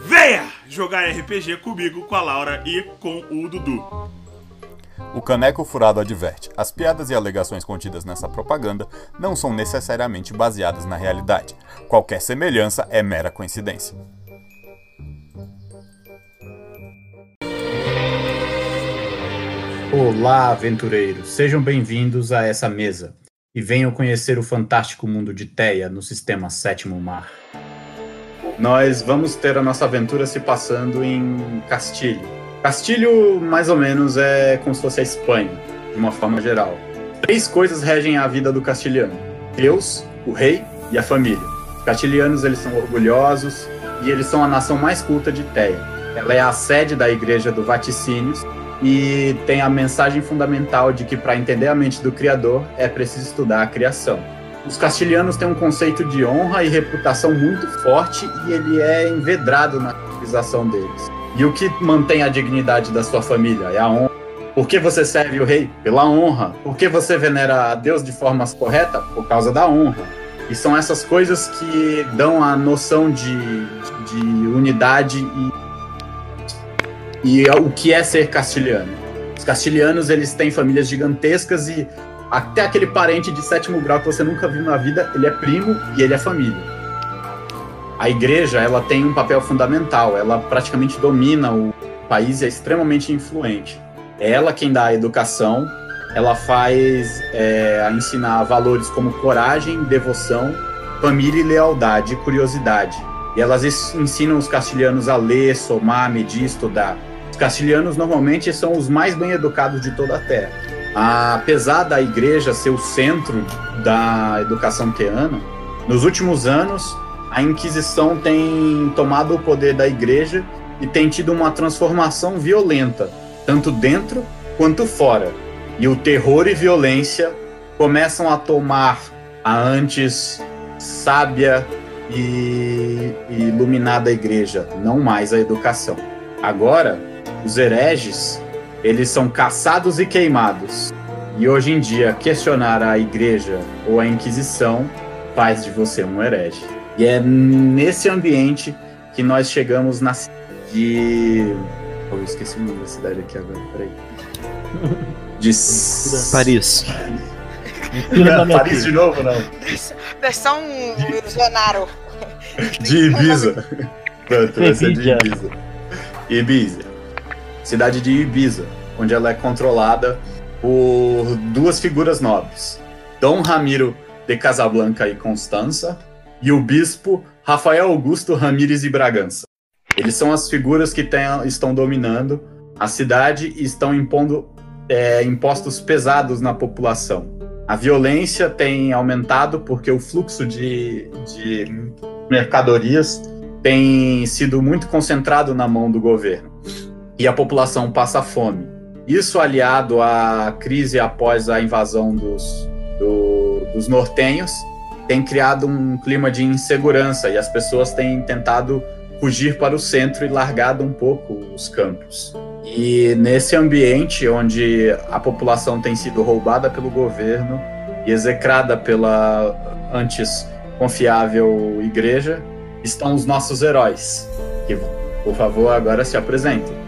Venha jogar RPG comigo, com a Laura e com o Dudu. O Caneco Furado adverte: as piadas e alegações contidas nessa propaganda não são necessariamente baseadas na realidade. Qualquer semelhança é mera coincidência. Olá, aventureiros! Sejam bem-vindos a essa mesa e venham conhecer o fantástico mundo de Teia no sistema Sétimo Mar. Nós vamos ter a nossa aventura se passando em Castilho. Castilho, mais ou menos, é como se fosse a Espanha, de uma forma geral. Três coisas regem a vida do castilhano: Deus, o rei e a família. Os castilhanos eles são orgulhosos e eles são a nação mais culta de Teia. Ela é a sede da igreja do Vaticínios e tem a mensagem fundamental de que para entender a mente do Criador é preciso estudar a criação. Os castilhanos têm um conceito de honra e reputação muito forte e ele é envedrado na civilização deles. E o que mantém a dignidade da sua família é a honra. Por que você serve o rei? Pela honra. Por que você venera a Deus de forma correta? Por causa da honra. E são essas coisas que dão a noção de, de unidade e, e o que é ser castilhano. Os castilhanos eles têm famílias gigantescas e até aquele parente de sétimo grau que você nunca viu na vida, ele é primo e ele é família. A igreja, ela tem um papel fundamental, ela praticamente domina o país e é extremamente influente. É ela quem dá a educação, ela faz é, ensinar valores como coragem, devoção, família e lealdade, curiosidade. E elas ensinam os castilhanos a ler, somar, medir, estudar. Os castilhanos normalmente são os mais bem educados de toda a Terra. Apesar da igreja ser o centro da educação teana, nos últimos anos a Inquisição tem tomado o poder da igreja e tem tido uma transformação violenta, tanto dentro quanto fora. E o terror e violência começam a tomar a antes sábia e, iluminada igreja, não mais a educação. Agora, os hereges, eles são caçados e queimados. E hoje em dia, questionar a igreja ou a Inquisição faz de você um herege. E é nesse ambiente que nós chegamos na de. Oh, eu esqueci o nome da cidade aqui agora, peraí. De. Paris. Não, Paris de novo, não. Deixa um ilusionário. De Ibiza. Pronto, vai ser de Ibiza. Ibiza. Cidade de Ibiza, onde ela é controlada por duas figuras nobres. Dom Ramiro de Casablanca e Constança, e o bispo Rafael Augusto Ramírez e Bragança. Eles são as figuras que tem, estão dominando a cidade e estão impondo é, impostos pesados na população. A violência tem aumentado porque o fluxo de, de mercadorias tem sido muito concentrado na mão do governo e a população passa fome. Isso aliado à crise após a invasão dos, do, dos nortenhos tem criado um clima de insegurança e as pessoas têm tentado fugir para o centro e largado um pouco os campos. E nesse ambiente onde a população tem sido roubada pelo governo e execrada pela antes confiável igreja, estão os nossos heróis, que, por favor, agora se apresentem.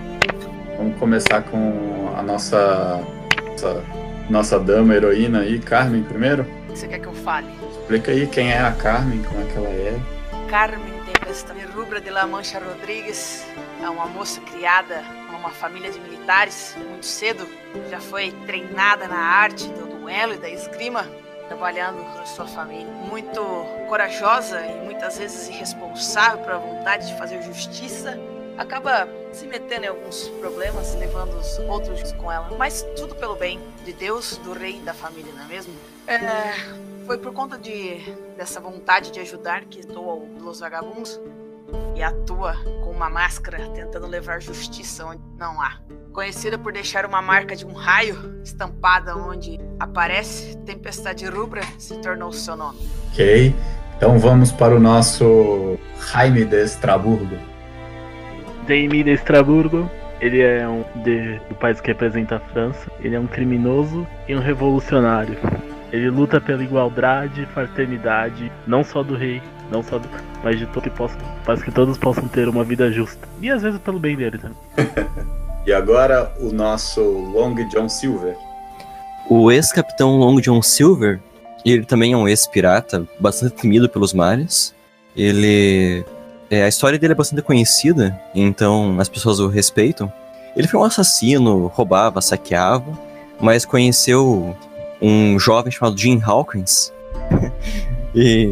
Vamos começar com a nossa, nossa, nossa dama heroína aí, Carmen, primeiro. Você quer que eu fale? Explica aí quem é a Carmen, como é que ela é. Carmen Tempesta Rubra de La Mancha Rodrigues é uma moça criada, uma família de militares muito cedo, já foi treinada na arte do duelo e da esgrima, trabalhando para sua família. Muito corajosa e muitas vezes irresponsável por a vontade de fazer justiça, acaba se metendo em alguns problemas, levando os outros com ela. Mas tudo pelo bem de Deus, do rei e da família, não é mesmo? É, foi por conta de, dessa vontade de ajudar que estou Los Vagabundos e atua com uma máscara tentando levar justiça onde não há. Conhecida por deixar uma marca de um raio estampada onde aparece Tempestade Rubra, se tornou seu nome. Ok. Então vamos para o nosso Jaime de Estraburgo. Jaime de Estraburgo, ele é um de, do país que representa a França. Ele é um criminoso e um revolucionário. Ele luta pela igualdade e fraternidade, não só do rei, não só do, mas de todos que possam, para que todos possam ter uma vida justa. E às vezes pelo bem dele também. E agora o nosso Long John Silver. O ex-capitão Long John Silver, ele também é um ex-pirata, bastante temido pelos mares. Ele. É, a história dele é bastante conhecida, então as pessoas o respeitam. Ele foi um assassino, roubava, saqueava, mas conheceu um jovem chamado Jim Hawkins e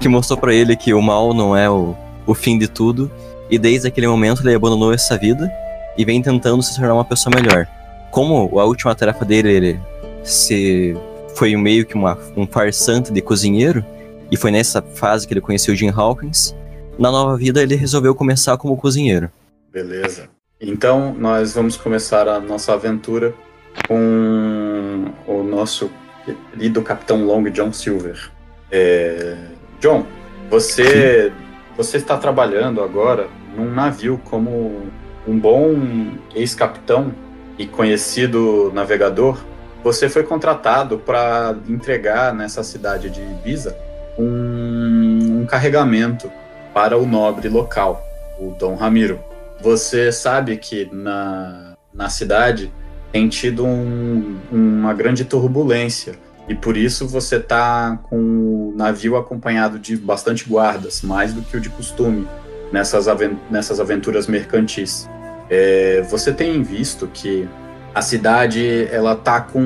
que mostrou para ele que o mal não é o, o fim de tudo. E desde aquele momento ele abandonou essa vida e vem tentando se tornar uma pessoa melhor. Como a última tarefa dele ele se foi meio que uma, um farsante de cozinheiro, e foi nessa fase que ele conheceu Jim Hawkins, na nova vida ele resolveu começar como cozinheiro. Beleza. Então nós vamos começar a nossa aventura com o nosso querido Capitão Long John Silver. É... John, você, você está trabalhando agora num navio como um bom ex-capitão e conhecido navegador. Você foi contratado para entregar nessa cidade de Ibiza um, um carregamento para o nobre local, o Dom Ramiro. Você sabe que na, na cidade tem tido um, uma grande turbulência e por isso você está com o navio acompanhado de bastante guardas, mais do que o de costume nessas, nessas aventuras mercantis. É, você tem visto que a cidade ela tá com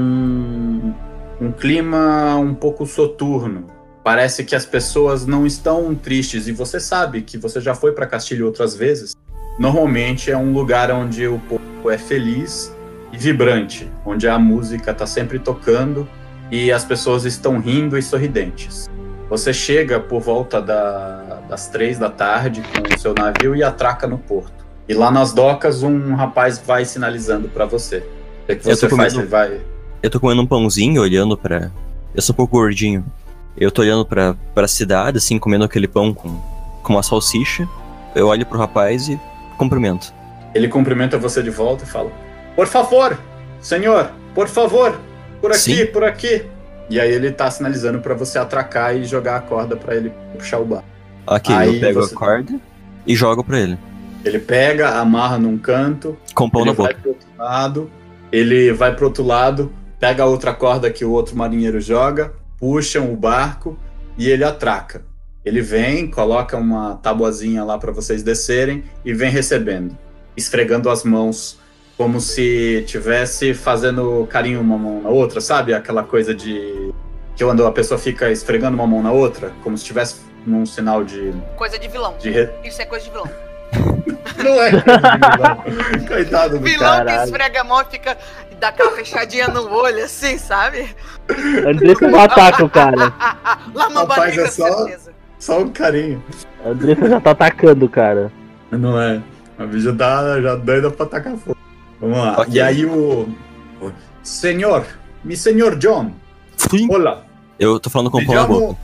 um clima um pouco soturno. Parece que as pessoas não estão tristes e você sabe que você já foi para Castilho outras vezes. Normalmente é um lugar onde o povo é feliz e vibrante, onde a música está sempre tocando e as pessoas estão rindo e sorridentes. Você chega por volta da, das três da tarde com o seu navio e atraca no porto. E lá nas docas um rapaz vai sinalizando para você. O que, é que você faz? Comendo, vai... Eu tô comendo um pãozinho, olhando para. Eu sou um pouco gordinho. Eu tô olhando pra, pra cidade, assim, comendo aquele pão com, com uma salsicha. Eu olho pro rapaz e cumprimento. Ele cumprimenta você de volta e fala: Por favor, senhor, por favor, por aqui, Sim. por aqui. E aí ele tá sinalizando para você atracar e jogar a corda para ele puxar o bar. Ok, aí eu pego você... a corda e jogo para ele. Ele pega, amarra num canto. Com pão na boca. Pro outro lado, ele vai pro outro lado, pega a outra corda que o outro marinheiro joga, puxam o barco e ele atraca. Ele vem, coloca uma tabuazinha lá para vocês descerem e vem recebendo, esfregando as mãos como se tivesse fazendo carinho uma mão na outra, sabe? Aquela coisa de que quando a pessoa fica esfregando uma mão na outra, como se estivesse num sinal de coisa de vilão. De re... Isso é coisa de vilão. Não é vilão. Coitado do vilão caralho. que esfrega a mão e fica dá aquela fechadinha no olho assim, sabe? Andressa não ataca o cara. Lá no Rapaz, é só, só um carinho. Andressa já tá atacando o cara. Não é. A bicha tá já doida pra atacar fogo. Vamos lá. Okay. E aí o. Senhor, mi senhor John. Sim. Olá. Eu tô falando com o na boca.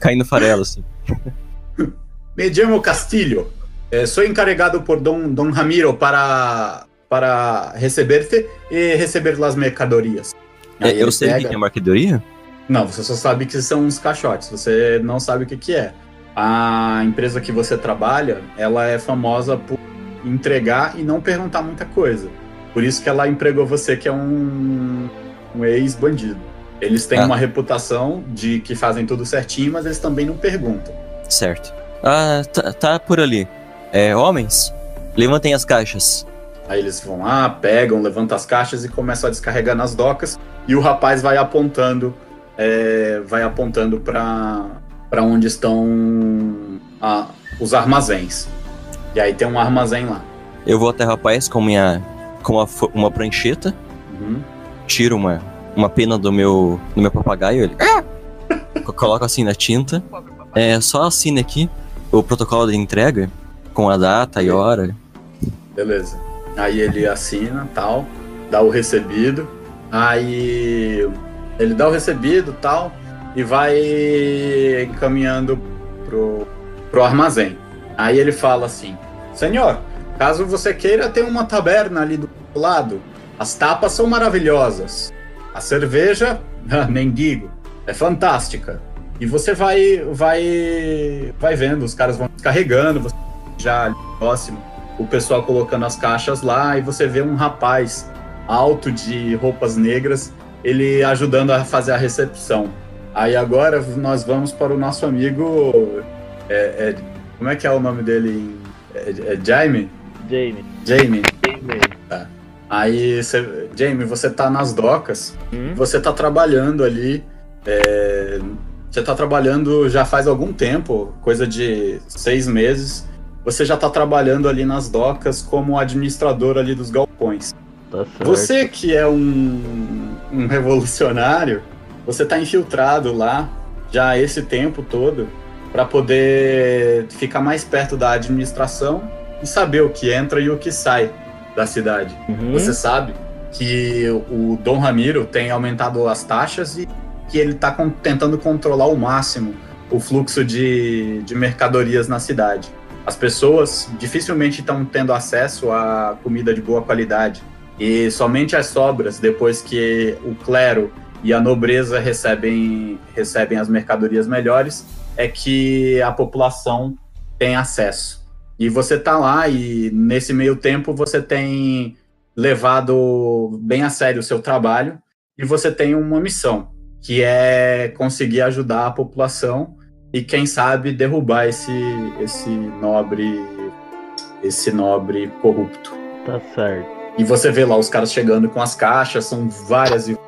Caindo farelo, assim. Me chamo Castilho. Eh, sou encarregado por Dom, Dom Ramiro para, para receber-te e receber as mercadorias. É, eu sei pega... o que é mercadoria? Não, você só sabe que são uns caixotes. Você não sabe o que, que é. A empresa que você trabalha, ela é famosa por entregar e não perguntar muita coisa. Por isso que ela empregou você, que é um, um ex-bandido. Eles têm ah. uma reputação de que fazem tudo certinho, mas eles também não perguntam. Certo. Ah, tá, tá por ali. É, homens, levantem as caixas. Aí eles vão lá, pegam, levantam as caixas e começam a descarregar nas docas. E o rapaz vai apontando, é, vai apontando para para onde estão a- os armazéns. E aí tem um armazém lá. Eu vou até o rapaz com minha. com uma, uma prancheta, Uhum. tiro uma, uma pena do meu. do meu papagaio, ele. Co- Coloco assim na tinta. É, só assine aqui o protocolo de entrega, com a data e hora. Beleza. Aí ele assina, tal, dá o recebido. Aí ele dá o recebido, tal, e vai encaminhando pro, pro armazém. Aí ele fala assim: Senhor, caso você queira, tem uma taberna ali do lado. As tapas são maravilhosas. A cerveja, nem digo, é fantástica. E você vai, vai, vai vendo, os caras vão descarregando, você já próximo o pessoal colocando as caixas lá e você vê um rapaz alto de roupas negras, ele ajudando a fazer a recepção. Aí agora nós vamos para o nosso amigo. é- é- como é que é o nome dele? É, é Jaime? Jamie. Jamie. Jamie. Aí, você, Jamie, você tá nas docas, Hum? você tá trabalhando ali. é, você tá trabalhando já faz algum tempo, coisa de seis meses. Você já tá trabalhando ali nas docas como administrador ali dos galpões. Tá. Você que é um, um revolucionário, você tá infiltrado lá já esse tempo todo para poder ficar mais perto da administração e saber o que entra e o que sai da cidade. Uhum. Você sabe que o Dom Ramiro tem aumentado as taxas e que ele está tentando controlar ao máximo o fluxo de, de mercadorias na cidade. As pessoas dificilmente estão tendo acesso a comida de boa qualidade. E somente as sobras, depois que o clero e a nobreza recebem, recebem as mercadorias melhores, é que a população tem acesso. E você tá lá e nesse meio tempo você tem levado bem a sério o seu trabalho e você tem uma missão, que é conseguir ajudar a população e quem sabe derrubar esse esse nobre esse nobre corrupto. Tá certo. E você vê lá os caras chegando com as caixas, são várias e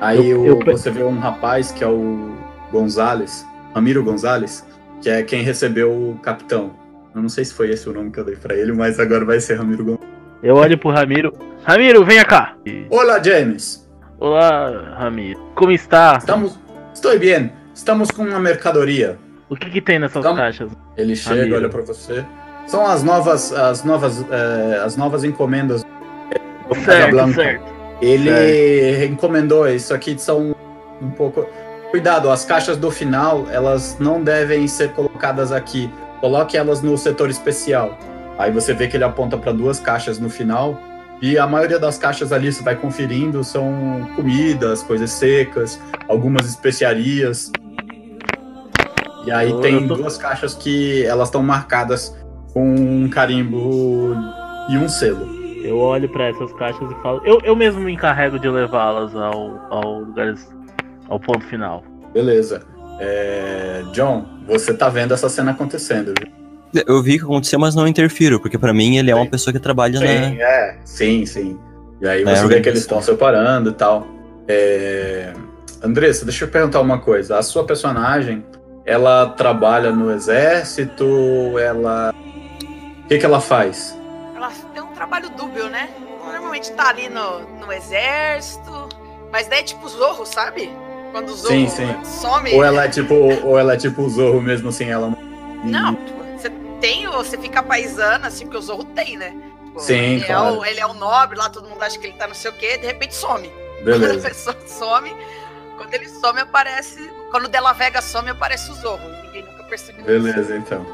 aí Eu- eu você vê um rapaz que é o Gonzales, Ramiro Gonzales, que é quem recebeu o capitão. Eu não sei se foi esse o nome que eu dei pra ele, mas agora vai ser Ramiro Gonzales. Eu olho pro Ramiro. Ramiro, venha cá! Olá, James. Olá, Ramiro. Como está? Estamos. Estou bem. Estamos com uma mercadoria. O que que tem nessas Calma. caixas? Ele chega, Ramiro. olha pra você. São as novas, as novas, eh, as novas encomendas do Certo, certo. Ele encomendou isso aqui são um pouco. Cuidado, as caixas do final elas não devem ser colocadas aqui. Coloque elas no setor especial. Aí você vê que ele aponta para duas caixas no final e a maioria das caixas ali você vai conferindo são comidas, coisas secas, algumas especiarias. E aí Eu- tem eu tô- duas caixas que elas estão marcadas com um carimbo e um selo. Eu olho pra essas caixas e falo. Eu, eu mesmo me encarrego de levá-las ao, ao lugar. ao ponto final. Beleza. É, John, você tá vendo essa cena acontecendo, viu? Eu vi o que aconteceu, mas não interfiro, porque pra mim ele é uma Sim. pessoa que trabalha Sim, na. é. Sim, sim. E aí É, você vê que eles estão separando e tal. É... Andressa, deixa eu perguntar uma coisa. A sua personagem, ela trabalha no exército? Ela. O que, que ela faz? Ela tem um trabalho dúbio, né? Normalmente tá ali no, no exército. Mas daí é tipo Zorro, sabe? Quando o Zorro Sim, sim. some. Ou ela é tipo, ou ela é tipo o Zorro mesmo assim, ela. Não, tipo, você tem, ou você fica paisana, assim, porque o Zorro tem, né? Tipo, Sim, ele, claro. é o, ele é o nobre lá, todo mundo acha que ele tá não sei o quê, de repente some. Quando a Beleza. pessoa some, quando ele some, aparece. Quando o Della Vega some, aparece o Zorro. Ninguém nunca percebeu Beleza, então.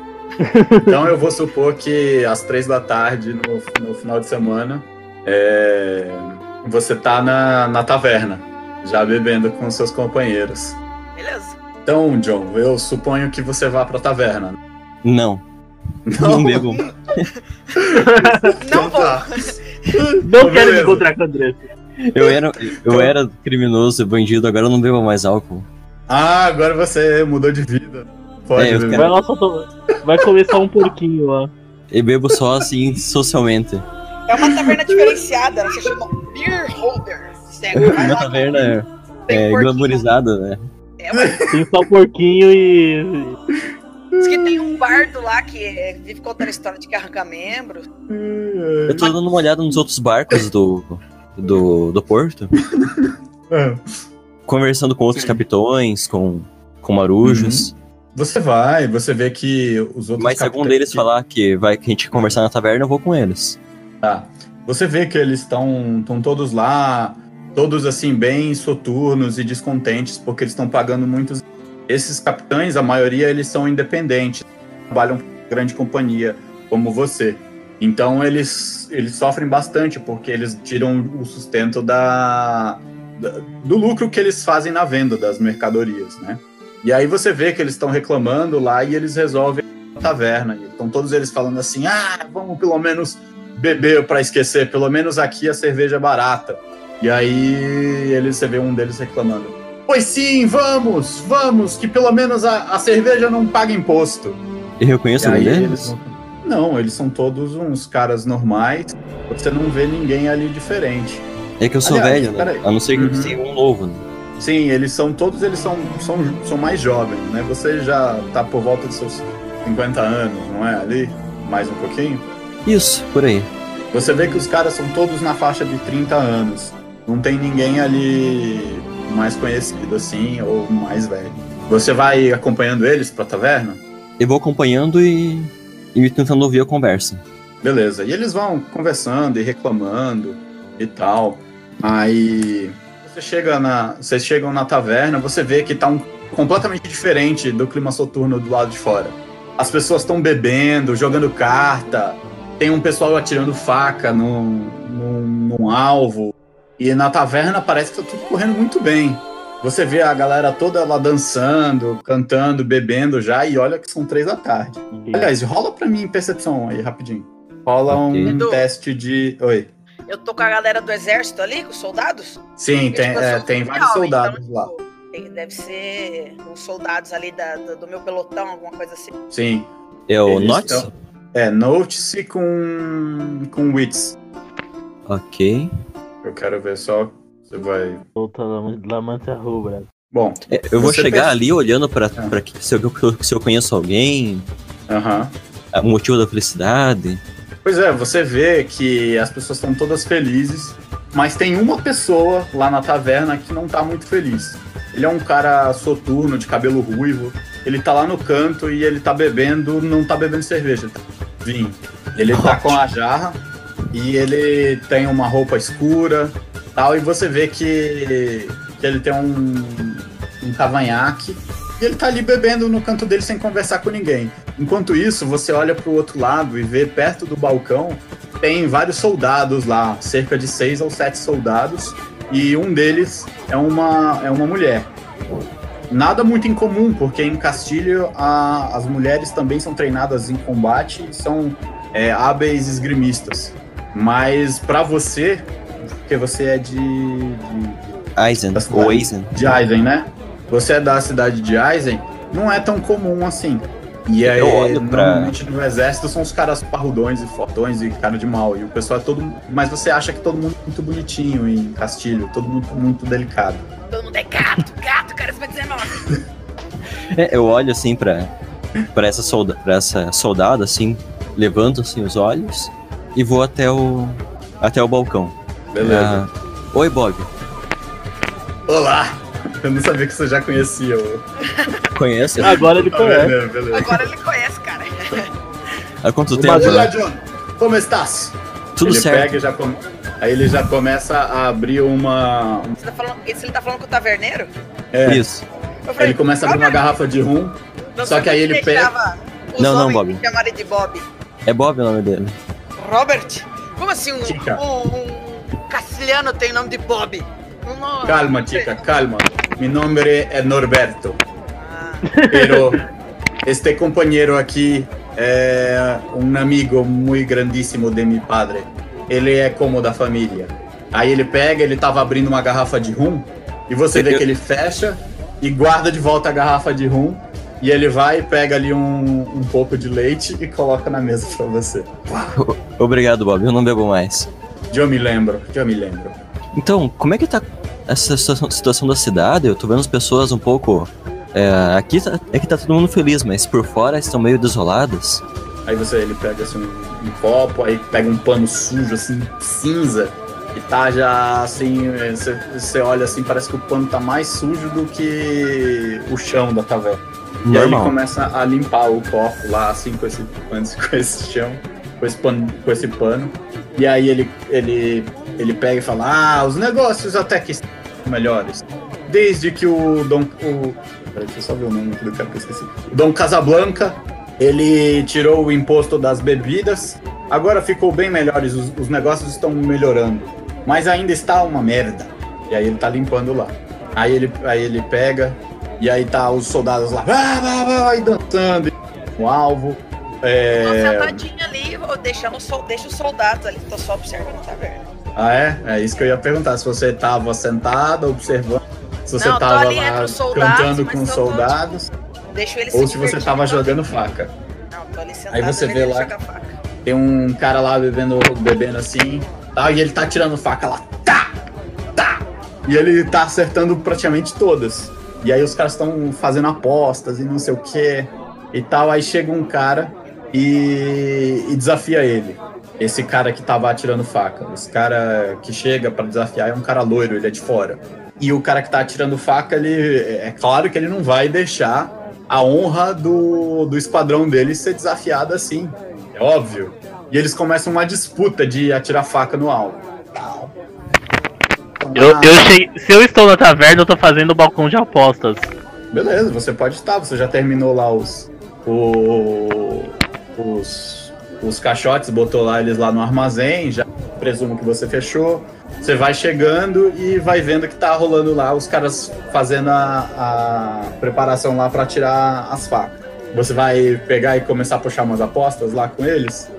Então eu vou supor que às três da tarde, no, no final de semana, é, você tá na, na taverna, já bebendo com seus companheiros. isso. Beleza. Então, John, eu suponho que você vá pra taverna. Não, não bebo. Não vou. tá. Não quero Beleza. me encontrar com a Andressa. Eu era, eu era criminoso, bandido, agora eu não bebo mais álcool. Ah, agora você mudou de vida. Pode É, beber. Vai lá só tomar. Vai começar um porquinho lá. Eu bebo só assim, socialmente. É uma taverna diferenciada, ela se chama Beer Holder. Vai Uma taverna é, é glamourizada, né? É, mas Tem só porquinho e. diz que tem um bardo lá que é, vive contando história de que arranca membro. Eu tô dando uma olhada nos outros barcos do, do, do porto, É. conversando com outros Sim. capitões, com, com marujos. Você vai, você vê que os outros. Mas se algum deles que- falar que vai que a gente conversar na taverna, eu vou com eles. Tá. Você vê que eles estão estão todos lá, todos assim bem soturnos e descontentes porque eles estão pagando muitos. Esses capitães, a maioria eles são independentes, trabalham com grande companhia como você. Então eles eles sofrem bastante porque eles tiram o sustento da, da- do lucro que eles fazem na venda das mercadorias, né? E aí você vê que eles estão reclamando lá e eles resolvem a taverna. E Estão todos eles falando assim: "Ah, vamos pelo menos beber para esquecer, pelo menos aqui a cerveja é barata. E aí eles, você vê um deles reclamando. Pois sim, vamos, vamos, que pelo menos a, a cerveja não paga imposto. Reconheço E algum aí deles? eles Não, eles são todos uns caras normais. Você não vê ninguém ali diferente. É que eu sou Aliás, velho, né? A não ser que Uhum. seja um novo, né? Sim, eles são todos, eles são, são, são mais jovens, né? Você já tá por volta de seus 50 anos, não é? Ali, mais um pouquinho. Isso, por aí. Você vê que os caras são todos na faixa de 30 anos. Não tem ninguém ali mais conhecido assim ou mais velho. Você vai acompanhando eles pra taverna? Eu vou acompanhando e, e tentando ouvir a conversa. Beleza. E eles vão conversando e reclamando e tal. Aí você chega na, vocês chegam na taverna, você vê que tá um completamente diferente do clima soturno do lado de fora. As pessoas estão bebendo, jogando carta, tem um pessoal atirando faca num, num, num alvo. E na taverna parece que tá tudo correndo muito bem. Você vê a galera toda lá dançando, cantando, bebendo já, e olha que são três da tarde. Aliás, rola pra mim percepção aí, rapidinho. Rola Ok. um Edu. teste de. Oi. Eu tô com a galera do exército ali, com os soldados. Sim, tem, Tipo, é, tem vários oficial, soldados então, lá. tipo, tem- Deve ser uns soldados ali da- do, do meu pelotão, alguma coisa assim. Sim. É o Notes? estão- É, Notice com. com Wits. Ok. Eu quero ver só. Você vai. Volta La Mancha Rubra. Bom, É, eu vou chegar pensa- ali olhando pra, Ah. pra que, se, eu, se eu conheço alguém, aham. o motivo da felicidade. Pois é, você vê que as pessoas estão todas felizes, mas tem uma pessoa lá na taverna que não tá muito feliz. Ele é um cara soturno, de cabelo ruivo. Ele tá lá no canto e ele tá bebendo, não tá bebendo cerveja, tá vinho. Ele tá com a jarra e ele tem uma roupa escura, tal, e você vê que, que ele tem um, um cavanhaque e ele tá ali bebendo no canto dele sem conversar com ninguém. Enquanto isso, você olha pro outro lado e vê perto do balcão tem vários soldados lá, cerca de seis ou sete soldados, e um deles é uma, é uma mulher. Nada muito incomum, porque em Castilho a- as mulheres também são treinadas em combate são é, hábeis esgrimistas. Mas pra você, porque você é de, de, Eisen, ou Eisen. de Eisen, né? Você é da cidade de Eisen, não é tão comum assim. E aí, Eu olho pra- normalmente no exército são os caras parrudões e fortões e cara de mal. E o pessoal é todo. Mas você acha que todo mundo é muito bonitinho em Castilho, todo mundo muito delicado. Todo mundo é gato, gato, cara, você vai dizer nós. É, eu olho assim pra, pra, essa solda, pra essa soldada, assim, levanto assim os olhos e vou até o, até o balcão. Beleza. Ah, Oi, Bob. Olá! Eu não sabia que você já conhecia o. Conhece? Agora ele conhece. Beleza, beleza. Agora ele conhece, cara. Há quanto O tempo? Mas Olá, né? John! Como estás? Tudo ele certo. pega e já come... Aí ele já começa a abrir uma. Você tá falando, esse ele tá falando com o taverneiro? É, Isso. Falei, ele começa a abrir uma garrafa de rum. não só que aí ele Os Não, não, Bob. me chamarem de Bob. É Bob o nome dele. Robert? Como assim um, um, um castelhano tem nome de Bob? Nome- Calma, chica, calma. Mi nombre é Norberto. Ah, Pero este compañero aquí é um amigo muito grandíssimo de mi padre. Ele é como da família. Aí ele pega, ele tava abrindo uma garrafa de rum e você vê que ele fecha e guarda de volta a garrafa de rum E ele vai, pega ali um, um pouco de leite e coloca na mesa pra você. Obrigado, Bob. Eu não bebo mais. Eu me lembro, eu me lembro. Então, como é que tá essa situa- situação da cidade? Eu tô vendo as pessoas um pouco. É, aqui tá, é que tá todo mundo feliz, mas por fora estão meio desoladas. Aí você, ele pega assim um, um copo, aí pega um pano sujo, assim, cinza, e tá já assim, é, você, você olha assim, parece que o pano tá mais sujo do que o chão da taverna. E aí ele Normal. começa a limpar o copo lá, assim, com esse, com esse chão, com esse pano. Com esse pano. E aí ele, ele, ele pega e fala, ah, os negócios até que estão melhores. Desde que o Dom. O, peraí, deixa eu só ver o nome do cara que eu esqueci. O Dom Casablanca, ele tirou o imposto das bebidas. Agora ficou bem melhores, os, os negócios estão melhorando. Mas ainda está uma merda. E aí ele tá limpando lá. Aí ele, aí ele pega, e aí tá os soldados lá, vai, dançando, o alvo. É... sol- deixa os soldados ali, tô só observando a taverna. Ah, é? É isso que eu ia perguntar. Se você tava sentado, observando, se você Não, tava lá os soldados, cantando com os tô- soldados, ou se se você tava jogando faca. Não, tô ali sentado Aí você vê lá-. Tem um cara lá bebendo, bebendo assim, tá? E ele tá tirando faca lá, tá, tá. E ele tá acertando praticamente todas. E aí os caras estão fazendo apostas e não sei o que e tal. Aí chega um cara e, e desafia ele. Esse cara que tava atirando faca. Esse cara que chega pra desafiar é um cara loiro, ele é de fora. E o cara que tá atirando faca, ele é claro que ele não vai deixar a honra do, do esquadrão dele ser desafiada assim. É óbvio. E eles começam uma disputa de atirar faca no alvo. Eu, Ah, eu cheguei, se eu estou na taverna, eu tô fazendo o balcão de apostas. Beleza, você pode estar. Você já terminou lá os. o- os. os caixotes, botou lá eles lá no armazém. Já presumo que você fechou. Você vai chegando e vai vendo que tá rolando lá os caras fazendo a, a preparação lá pra tirar as facas. Você vai pegar e começar a puxar umas apostas lá com eles?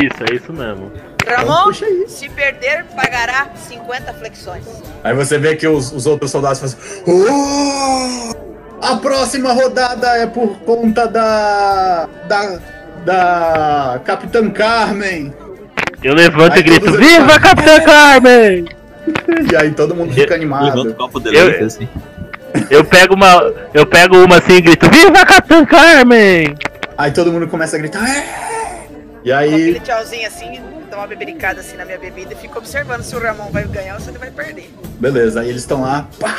Isso, é isso mesmo. Então Ramon, aí. se perder, pagará 50 flexões. Aí você vê que os, os outros soldados fazem. "Oh! A próxima rodada é por conta da. da. Da. Capitã Carmen! Eu levanto Aí e grito: Viva Capitã Carmen! E aí todo mundo fica animado. Levanta o copo de Eu- assim. Eu pego uma. Eu pego uma assim e grito: Viva Capitã Carmen! Aí todo mundo começa a gritar. "É!" E aí. aquele tchauzinho assim, dou uma bebericada assim na minha bebida e fico observando se o Ramon vai ganhar ou se ele vai perder. Beleza, aí eles estão lá. Pá!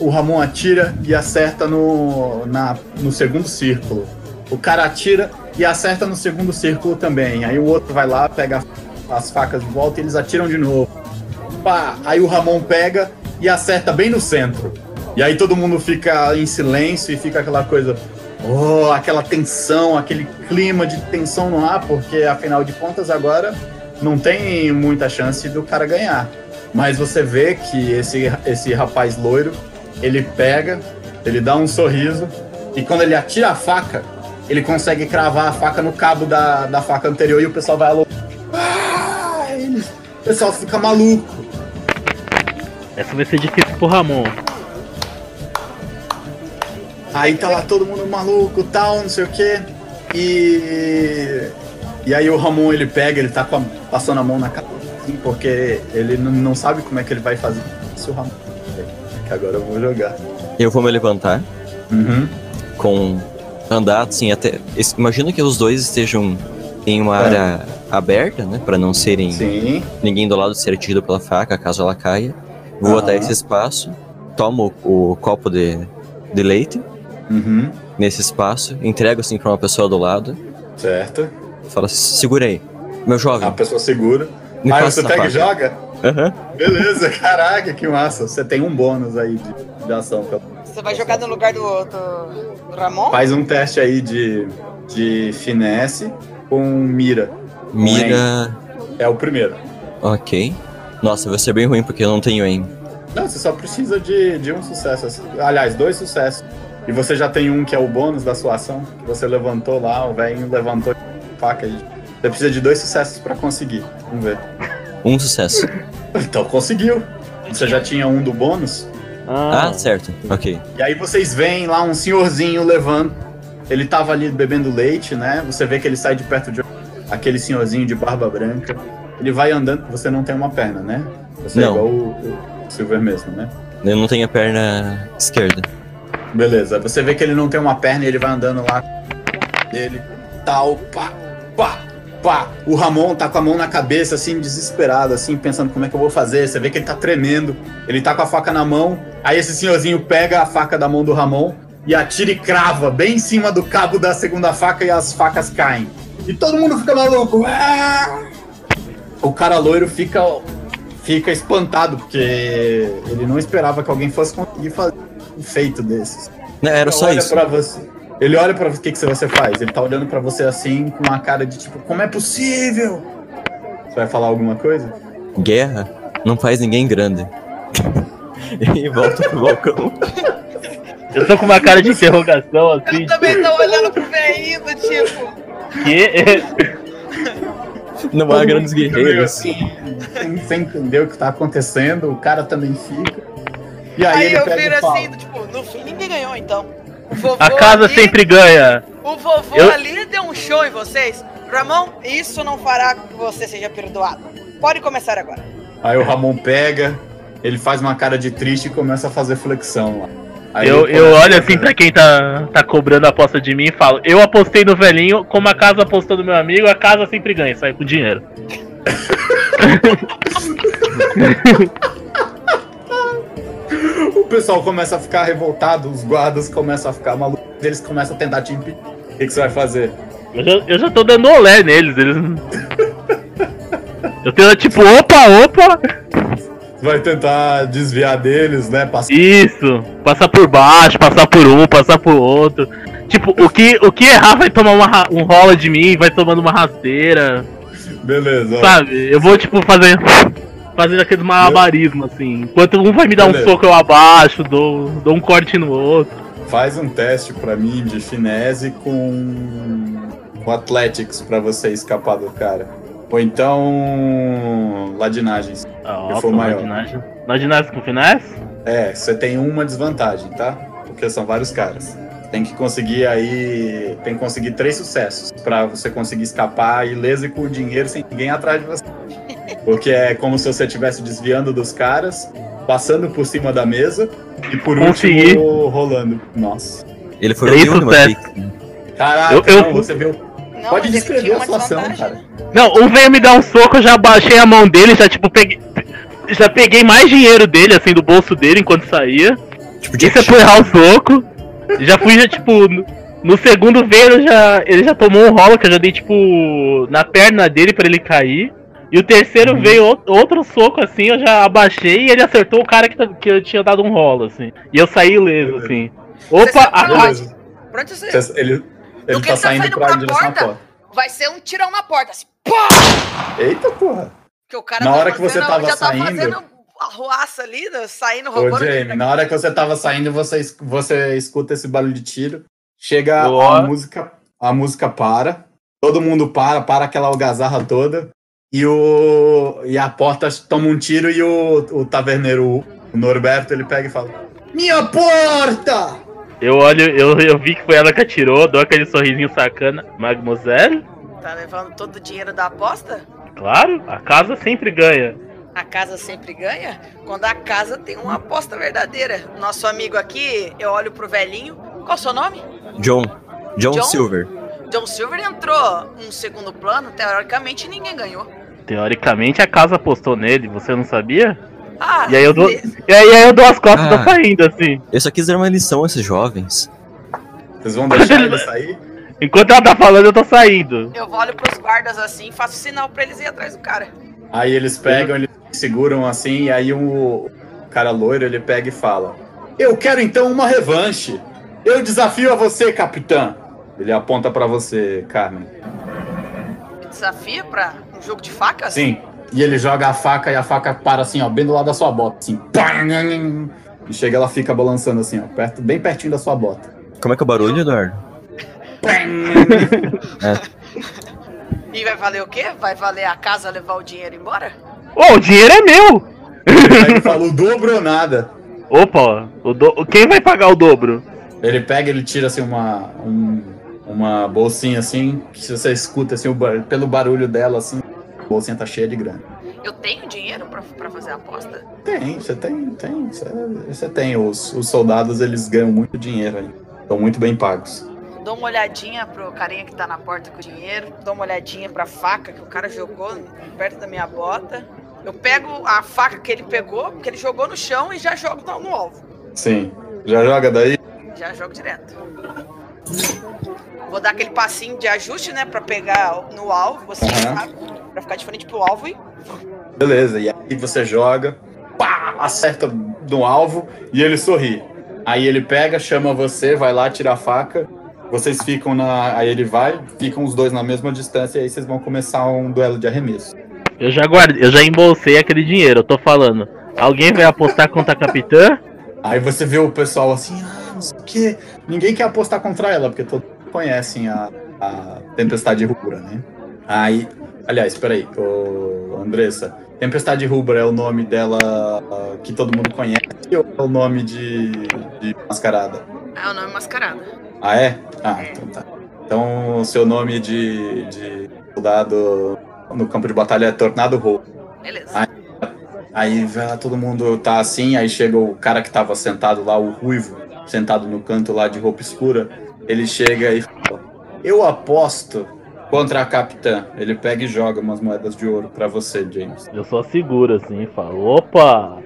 O Ramon atira e acerta no, na, no segundo círculo. O cara atira e acerta no segundo círculo também. Aí o outro vai lá, pega as facas de volta e eles atiram de novo. Pá! Aí o Ramon pega e acerta bem no centro. E aí todo mundo fica em silêncio e fica aquela coisa. Oh, aquela tensão, aquele clima de tensão no ar, porque afinal de contas agora não tem muita chance do cara ganhar. Mas você vê que esse, esse rapaz loiro, ele pega, ele dá um sorriso, e quando ele atira a faca, ele consegue cravar a faca no cabo da, da faca anterior e o pessoal vai alô. Ah, o pessoal fica maluco. Essa vai ser difícil pro Ramon. Aí tá lá todo mundo maluco, tal, não sei o quê. E. E aí o Ramon ele pega, ele tá com a- passando a mão na cara, assim, porque ele não sabe como é que ele vai fazer se o Ramon. Que agora eu vou jogar. Eu vou me levantar Uhum. com andar assim até. Imagina que os dois estejam em uma É. área aberta, né? Pra não serem Sim. ninguém do lado ser atingido pela faca, caso ela caia. Vou Aham. até esse espaço, tomo o, copo de, de leite Uhum. nesse espaço, entrego assim pra uma pessoa do lado, Certo. assim, segura aí. Meu jovem, A pessoa segura. me passa você pega e joga? Aham. Beleza, caraca, que massa. Você tem um bônus aí de, de ação. Você vai jogar no lugar do, do, do Ramon? Faz um teste aí de, de finesse com mira. Mira. É o primeiro. Ok. Nossa, vai ser bem ruim porque eu não tenho aim. Não, você só precisa de, de um sucesso. assim. Aliás, dois sucessos. E você já tem um que é o bônus da sua ação, que você levantou lá, o velho levantou a faca aí. Você precisa de dois sucessos pra conseguir. Vamos ver. Um sucesso. Então conseguiu. Você já tinha um do bônus? Ah, certo. Ok. E aí vocês veem lá um senhorzinho levando, ele tava ali bebendo leite, né? Você vê que ele sai de perto de aquele senhorzinho de barba branca. Ele vai andando, você não tem uma perna, né? Você é Não. igual o, o Silver mesmo, né? Eu não tenho a perna esquerda. Beleza, você vê que ele não tem uma perna e ele vai andando lá dele, tal, pá, pá, pá. O Ramon tá com a mão na cabeça, assim, desesperado, assim, pensando como é que eu vou fazer. Você vê que ele tá tremendo, ele tá com a faca na mão. Aí esse senhorzinho pega a faca da mão do Ramon e atira e crava bem em cima do cabo da segunda faca e as facas caem. E todo mundo fica maluco. Ah! O cara loiro fica fica espantado porque ele não esperava que alguém fosse conseguir fazer um feito desses. Não, era Ele só isso. Pra você. Ele olha pra você, o que, que você faz? Ele tá olhando pra você assim, com uma cara de tipo, como é possível? Você vai falar alguma coisa? Guerra não faz ninguém grande. e volta pro balcão. Eu tô com uma cara de interrogação assim, Eu também tô olhando pro velhinho tipo. que. Não há grandes guerreiros. assim, sem, entender o que tá acontecendo, o cara também fica. E aí, Aí ele eu pega viro e fala, assim, tipo, no fim ninguém ganhou então. A casa ali, sempre ganha. O vovô Eu- ali deu um show em vocês. Ramon, isso não fará com que você seja perdoado. Pode começar agora. Aí o Ramon pega, ele faz uma cara de triste e começa a fazer flexão lá. Aí Eu, eu olho a assim pra quem tá, tá cobrando a aposta de mim e falo: Eu apostei no velhinho, como a casa apostou no meu amigo, a casa sempre ganha, sai com dinheiro. O pessoal começa a ficar revoltado, os guardas começam a ficar malucos, eles começam a tentar te impedir. O que, que você vai fazer? Eu já, eu já tô dando olé neles, eles. Eu tenho tipo, opa, opa! Vai tentar desviar deles, né? Passar Isso! Passar por baixo, passar por um, passar por outro. Tipo, o que, o que errar vai tomar uma, um rola de mim, vai tomando uma rasteira. Beleza. ó. Sabe? Eu vou, tipo, fazer. Fazendo aqueles malabarismos, assim. Enquanto um vai me dar um Beleza. soco, eu abaixo, dou, dou um corte no outro. Faz um teste pra mim de finese com, com Athletics pra você escapar do cara. Ou então. Ladinagens. Ah, for opa, maior. ladinagem. Ladinagem com finesse? É, você tem uma desvantagem, tá? Porque são vários caras. Tem que conseguir aí. Tem que conseguir três sucessos pra você conseguir escapar ileso e com o dinheiro sem ninguém atrás de você. Porque é como se você estivesse desviando dos caras, passando por cima da mesa e por Consegui. último rolando. Nossa. Ele foi Três o. Caraca, Eu- eu- não, você viu. Não, Pode descrever a situação, cara. Não, um veio me dar um soco, eu já baixei a mão dele, já tipo peguei. Já peguei mais dinheiro dele, assim, do bolso dele enquanto saía. Tipo, Isso é por errar o soco. Já fui, já, tipo, no, no segundo veio, já, ele já tomou um rolo que eu já dei, tipo, na perna dele pra ele cair. E o terceiro veio out- outro soco, assim, eu já abaixei e ele acertou o cara que, tá- que eu tinha dado um rolo, assim. E eu saí ileso, assim. Opa, Você a sabe casa. Beleza. Pronto, você Você- Ele, ele tá tá saindo saindo pra pra direção porta? porta. vai ser um tirão na porta, assim. Pá! Eita porra. Que o cara Na tá hora que você fazendo- tava já tá saindo- fazendo arruaça ali, né, saindo Ô, roubando. Jamie, na hora que você tava saindo, você, você escuta esse barulho de tiro. Chega Boa. a música, a música para. Todo mundo para, para aquela algazarra toda. E, o, e a porta toma um tiro e o, o taverneiro, o Norberto, ele pega e fala: Minha porta! Eu olho, eu, eu vi que foi ela que atirou, dou aquele sorrisinho sacana. Mademoiselle? Tá levando todo o dinheiro da aposta? Claro, a casa sempre ganha. A casa sempre ganha quando a casa tem uma aposta verdadeira. Nosso amigo aqui, eu olho pro velhinho. Qual o seu nome? John. John, John? Silver. John Silver entrou um segundo plano, teoricamente ninguém ganhou. Teoricamente a casa apostou nele, você não sabia? Ah, E aí eu dou, e aí, aí eu dou as costas e tô Ah. saindo, assim. Eu só quis dar uma lição a esses jovens. Vocês vão deixar ele sair? Enquanto ela tá falando, eu tô saindo. Eu olho pros guardas assim e faço sinal pra eles ir atrás do cara. Aí eles pegam, eles seguram assim, e aí o cara loiro ele pega e fala: Eu quero então uma revanche. Eu desafio a você, capitã. Ele aponta pra você, Carmen. Me desafia pra jogo de facas? Sim. E ele joga a faca e a faca para assim, ó, bem do lado da sua bota, assim. E chega, ela fica balançando assim, ó, perto, bem pertinho da sua bota. Como é que é o barulho, Eduardo? E vai valer o quê? Vai valer a casa levar o dinheiro embora? Ô, o dinheiro é meu! Aí ele fala o dobro ou nada. Opa, o do... quem vai pagar o dobro? Ele pega, ele tira assim uma, um, uma bolsinha assim, que se você escuta assim, o bar- pelo barulho dela, assim, bolsinha tá cheia de grana. Eu tenho dinheiro pra, pra fazer a aposta? Tem, você tem, tem, você, tem. Os, os soldados, eles ganham muito dinheiro aí. Estão muito bem pagos. Dou uma olhadinha pro carinha que tá na porta com o dinheiro. Dou uma olhadinha pra faca que o cara jogou perto da minha bota. Eu pego a faca que ele pegou, que ele jogou no chão e já jogo no, no alvo. Sim. Já joga daí? Já jogo direto. Vou dar aquele passinho de ajuste, né? Pra pegar no alvo, assim, Aham. Pra ficar de frente pro alvo e. Beleza, e aí você joga, pá, acerta no alvo e ele sorri. Aí ele pega, chama você, vai lá, tira a faca. Vocês ficam na. Aí ele vai, ficam os dois na mesma distância e aí vocês vão começar um duelo de arremesso. Eu já guardei, eu já embolsei aquele dinheiro, eu tô falando. Alguém vai apostar contra a capitã? Aí você vê o pessoal assim, ah, não sei o quê. Ninguém quer apostar contra ela, porque todos conhecem a, a Tempestade Rubra, né? Aí, aliás, peraí, ô Andressa, Tempestade Rubra é o nome dela ah, que todo mundo conhece ou é o nome de, de mascarada? Ah, o nome mascarado. Ah, é? Ah, então tá. Então, o seu nome de, de soldado no campo de batalha é Tornado Roubo. Beleza. Aí lá, todo mundo tá assim, aí chega o cara que tava sentado lá, o ruivo, sentado no canto lá de roupa escura. Ele chega e fala: Eu aposto contra a capitã. Ele pega e joga umas moedas de ouro pra você, James. Eu só seguro assim e falo, opa!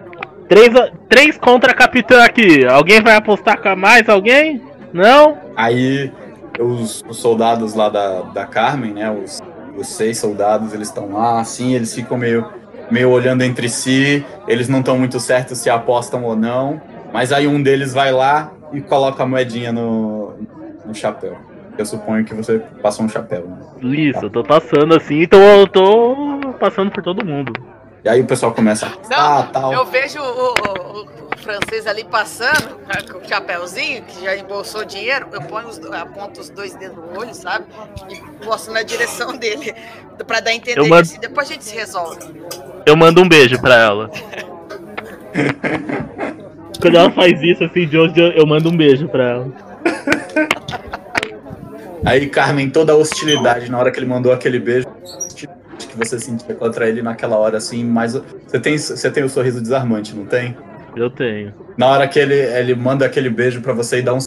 Três, três contra a capitã aqui. Alguém vai apostar com mais? Alguém? Não? Aí os, os soldados lá da, da Carmen, né? Os, os seis soldados, eles estão lá, assim, eles ficam meio, meio olhando entre si, eles não estão muito certos se apostam ou não. Mas aí um deles vai lá e coloca a moedinha no, no chapéu. Eu suponho que você passou um chapéu, né? Isso, eu tô passando assim, então eu tô passando por todo mundo. E aí o pessoal começa a Não, ah, tal. eu vejo o, o- o francês ali passando, tá, com o chapéuzinho, que já embolsou dinheiro, eu ponho os, aponto os dois dedos no olho, sabe? E mostro na direção dele, pra dar a entender Eu mando- assim, depois a gente se resolve. Eu mando um beijo pra ela. Quando ela faz isso assim de hoje, eu- eu mando um beijo pra ela. Aí, Carmen, toda a hostilidade na hora que ele mandou aquele beijo que você sentia contra ele naquela hora, assim, mas você tem, você tem o sorriso desarmante, não tem? Eu tenho. Na hora que ele, ele manda aquele beijo pra você e dá um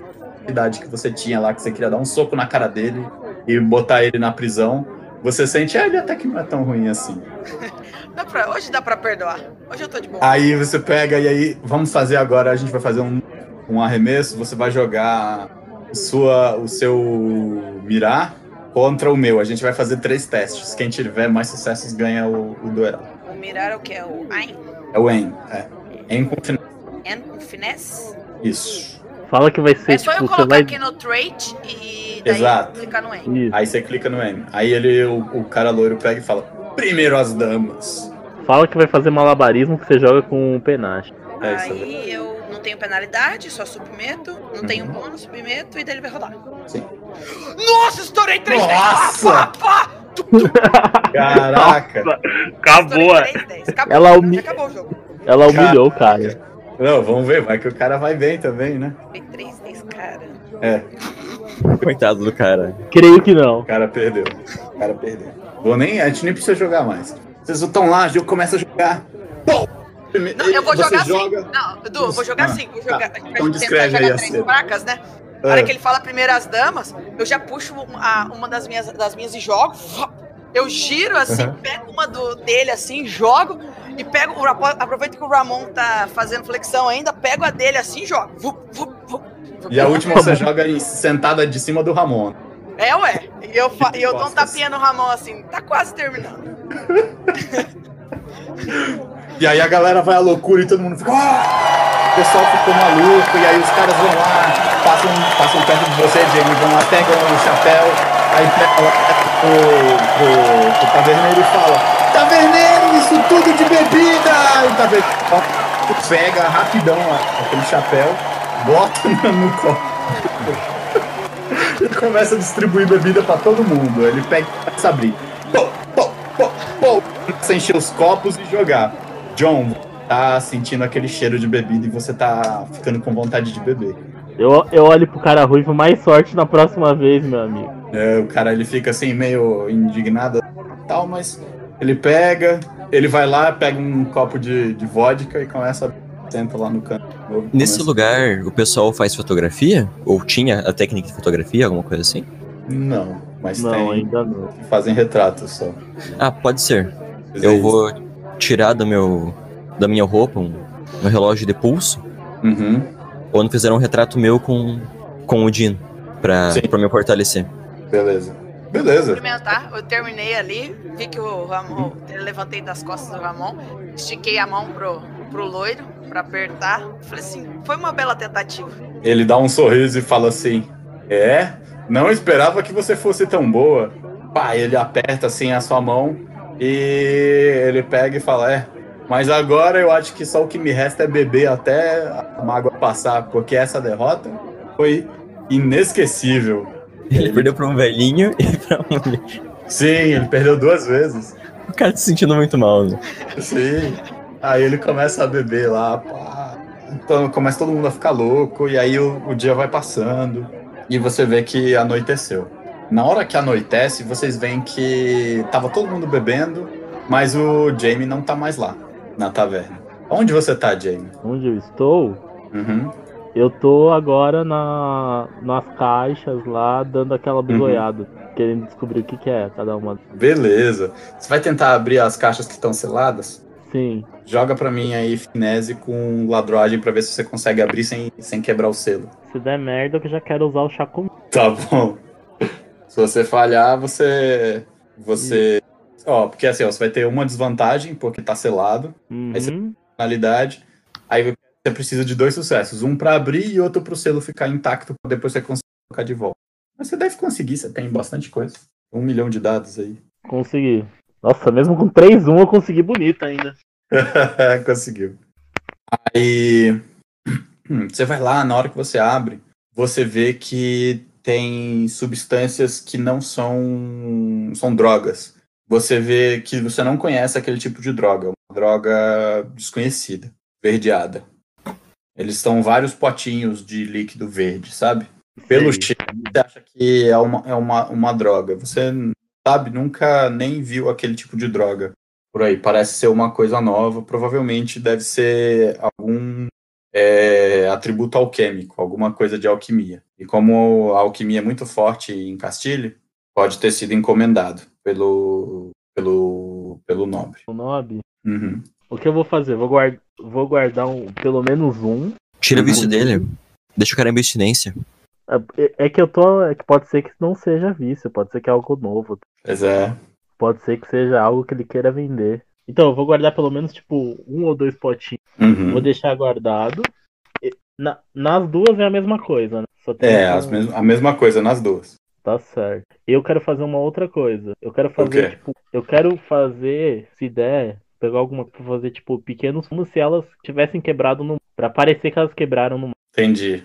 idade que você tinha lá, que você queria dar um soco na cara dele e botar ele na prisão, você sente, ah, ele até que não é tão ruim assim. Dá pra- hoje dá pra perdoar. Hoje eu tô de boa. Aí você pega e aí, vamos fazer agora, a gente vai fazer um, um arremesso, você vai jogar sua, o seu mirar contra o meu. A gente vai fazer três testes. Quem tiver mais sucessos ganha o, o duelo. O mirar é o que? É o Ain? É o En, é. En com fin- En com finesse? Isso. Fala que vai ser É só tipo, eu colocar vai. aqui no trait e daí Exato. clicar no En. Isso. Aí você clica no M. Aí ele, o, o cara loiro pega e fala: Primeiro as damas. Fala que vai fazer malabarismo que você joga com um penache. É isso aí. Aí eu tenho penalidade, só submeto. Não tenho Uhum. bônus, submeto e daí ele vai rodar. Sim. Nossa, estourei três Nossa! Pá, pá, Caraca! Acabou! Estourei três, dez. Acabou, Ela já humi- acabou o jogo. Ela humilhou o cara. Não, vamos ver, vai que o cara vai bem também, né? Foi três, dez, cara. É, Coitado do cara. Creio que não. o cara perdeu. O cara perdeu. Vou nem, a gente nem precisa jogar mais. Vocês estão lá, o jogo começa a jogar. Pum! Não, eu vou jogar joga- assim. Não, Edu, eu vou jogar Ah, assim. Vou tá. jogar. Pra Então descreve tentar aí jogar a três cena. fracas, né? Na hora Ah. que ele fala primeiras damas, eu já puxo uma, uma das, minhas, das minhas e jogo. Eu giro assim, Uhum. pego uma do, dele assim, jogo e pego. Aproveito que o Ramon tá fazendo flexão ainda, pego a dele assim e jogo. Vup, vup, vup. E a última você joga em- sentada de cima do Ramon. É, ué. E eu, e eu dou um tapinha no Ramon assim, tá quase terminando. E aí a galera vai à loucura e todo mundo fica. "Ah!" O pessoal ficou maluco, e aí os caras vão lá, passam, passam perto de você, Jamie, vão lá, pegam o chapéu, aí pega lá pro, pro, pro taverneiro e fala: Taverneiro, isso tudo de bebida! E o taverneiro pega rapidão aquele chapéu, bota no, copo. E começa a distribuir bebida pra todo mundo. Ele pega e começa a abrir. Pô, pô, pô, pô. Começa a encher os copos e jogar. John, tá sentindo aquele cheiro de bebida e você tá ficando com vontade de beber. Eu, eu olho pro cara ruivo, mais sorte na próxima vez, meu amigo. É, o cara ele fica assim meio indignado e tal, mas ele pega, ele vai lá, pega um copo de, de vodka e começa a senta lá no canto. Nesse começa- lugar, o pessoal faz fotografia? Ou tinha a técnica de fotografia, alguma coisa assim? Não, mas Não, tem ainda não. fazem retratos só. Ah, pode ser. Mas Eu vou tirar do meu, da minha roupa um, um relógio de pulso, Uhum, onde fizeram um retrato meu com, com o Dino, pra, Sim. pra me fortalecer. beleza. Beleza. cumprimentar. Eu terminei ali, vi que o Ramon. Eu levantei das costas do Ramon, estiquei a mão pro, pro loiro pra apertar. Falei assim: foi uma bela tentativa. Ele dá um sorriso e fala assim: É? Não esperava que você fosse tão boa. Pá, ele aperta assim a sua mão e ele pega e fala: É, mas agora eu acho que só o que me resta é beber até a mágoa passar, porque essa derrota foi inesquecível. Ele perdeu pra um velhinho e pra uma mulher. Sim, ele perdeu duas vezes. O cara se sentindo muito mal, né? Sim. Aí ele começa a beber lá, pá. Então começa todo mundo a ficar louco, e aí o, o dia vai passando, e você vê que anoiteceu. Na hora que anoitece, vocês veem que tava todo mundo bebendo, mas o Jamie não tá mais lá, na taverna. Onde você tá, Jamie? Onde eu estou? Uhum. Eu tô agora na, nas caixas lá, dando aquela bisoiada. Querendo descobrir o que, que é cada uma. Beleza. Você vai tentar abrir as caixas que estão seladas? Sim. Joga pra mim aí, finese com ladroagem pra ver se você consegue abrir sem, sem quebrar o selo. Se der merda, eu já quero usar o comigo. Tá bom. Se você falhar, você. Você. Ó, porque assim, ó, você vai ter uma desvantagem, porque tá selado, Aí você- Uhum. finalidade. Aí você precisa de dois sucessos. Um pra abrir e outro pro selo ficar intacto, pra depois você conseguir colocar de volta. Mas você deve conseguir, você tem bastante coisa. Um milhão de dados aí. Consegui. Nossa, mesmo com 3-1 eu consegui bonito ainda. Conseguiu. Aí você vai lá, na hora que você abre, você vê que tem substâncias que não são são drogas. Você vê que você não conhece aquele tipo de droga, uma droga desconhecida, verdeada. Eles são vários potinhos de líquido verde, sabe? Pelo cheiro, você acha que é uma, é uma, uma droga. Você, sabe, nunca nem viu aquele tipo de droga por aí. Parece ser uma coisa nova. Provavelmente deve ser algum é, atributo alquímico, alguma coisa de alquimia. E como a alquimia é muito forte em Castilho, pode ter sido encomendado pelo, pelo, pelo nobre. O Nob. Uhum. O que eu vou fazer? Vou, guard... vou guardar um, pelo menos um. Tira o vício Uhum. dele. Deixa o cara em abstinência. É, é que eu tô. É que pode ser que não seja vício, pode ser que é algo novo. Pois é. Pode ser que seja algo que ele queira vender. Então, eu vou guardar pelo menos, tipo, um ou dois potinhos. Uhum. Vou deixar guardado. Na, nas duas é a mesma coisa, né? Só tem É, um- as mes- a mesma coisa nas duas. Tá certo. Eu quero fazer uma outra coisa. Eu quero fazer, quê? tipo, eu quero fazer, se der, pegar alguma pra fazer, tipo, pequenos, como se elas tivessem quebrado no. Pra parecer que elas quebraram no. Entendi.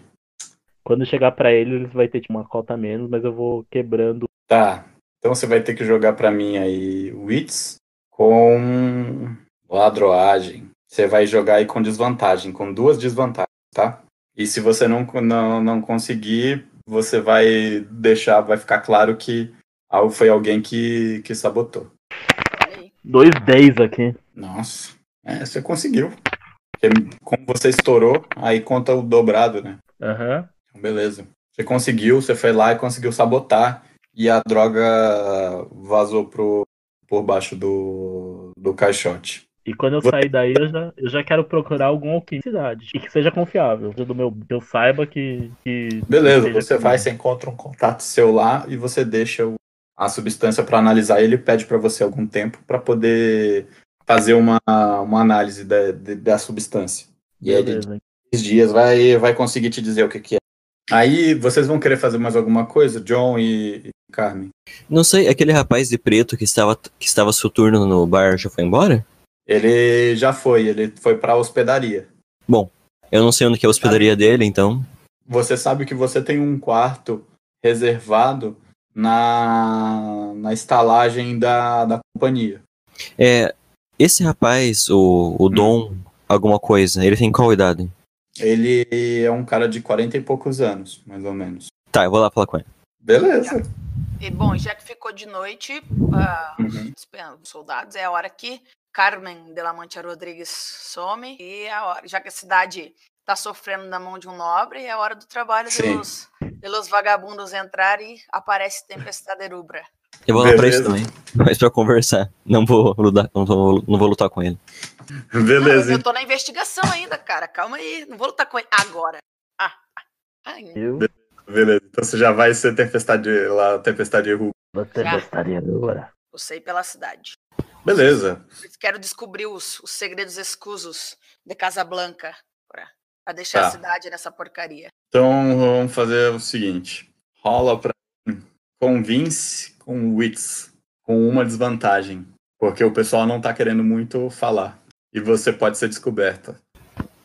Quando chegar pra ele, eles vai ter, tipo, uma cota a menos, mas eu vou quebrando. Tá. Então você vai ter que jogar pra mim aí Wits com ladroagem. Você vai jogar aí com desvantagem, com duas desvantagens, tá? E se você não, não, não conseguir, você vai deixar, vai ficar claro que foi alguém que, que sabotou. Dois 10 aqui. Nossa. É, você conseguiu. Porque como você estourou, aí conta o dobrado, né? Aham. Então, Beleza. Você conseguiu, você foi lá e conseguiu sabotar. E a droga vazou pro, por baixo do, do caixote. E quando eu sair daí, eu já, eu já quero procurar algum alquimista cidade. E que seja confiável. Do meu, que eu saiba que. que Beleza, você vai, você encontra um contato seu lá e você deixa o- a substância para analisar. Ele pede para você algum tempo para poder fazer uma, uma análise da, de- da substância. E aí, três dias, vai, vai conseguir te dizer o que, que é. Aí, vocês vão querer fazer mais alguma coisa, John e Carmen? Não sei, aquele rapaz de preto que estava, que estava soturno no bar já foi embora? Ele já foi, ele foi para a hospedaria. Eu não sei onde que é a hospedaria dele, então. Você sabe que você tem um quarto reservado na, na estalagem da, da companhia. É. Esse rapaz, o, o Dom, alguma coisa, ele tem qual idade? Ele é um cara de 40 e poucos anos, mais ou menos. Tá, eu vou lá falar com ele. Beleza. E bom, já que ficou de noite, ah, Uhum. os soldados, é a hora que Carmen de la Mancha Rodrigues some e é a hora, já que a cidade tá sofrendo na mão de um nobre, é a hora do trabalho Sim. dos, dos vagabundos entrar e aparece Tempestade Rubra. Eu vou lá pra isso também. Mas pra conversar. Não vou lutar, não vou, não vou lutar com ele. Não, Beleza. eu tô na investigação ainda, cara. Calma aí, não vou lutar com ele agora. Ah, ah, ai, Eu Beleza. Então você já vai ser tempestade lá, tempestade Ru. você Já. gostaria agora. eu sei pela cidade. Beleza. Quero descobrir os, os segredos escusos de Casablanca pra, pra deixar Tá. a cidade nessa porcaria. Então vamos fazer o seguinte. Rola pra mim. Convince com wits. Com uma desvantagem. Porque o pessoal não tá querendo muito falar. E você pode ser descoberta.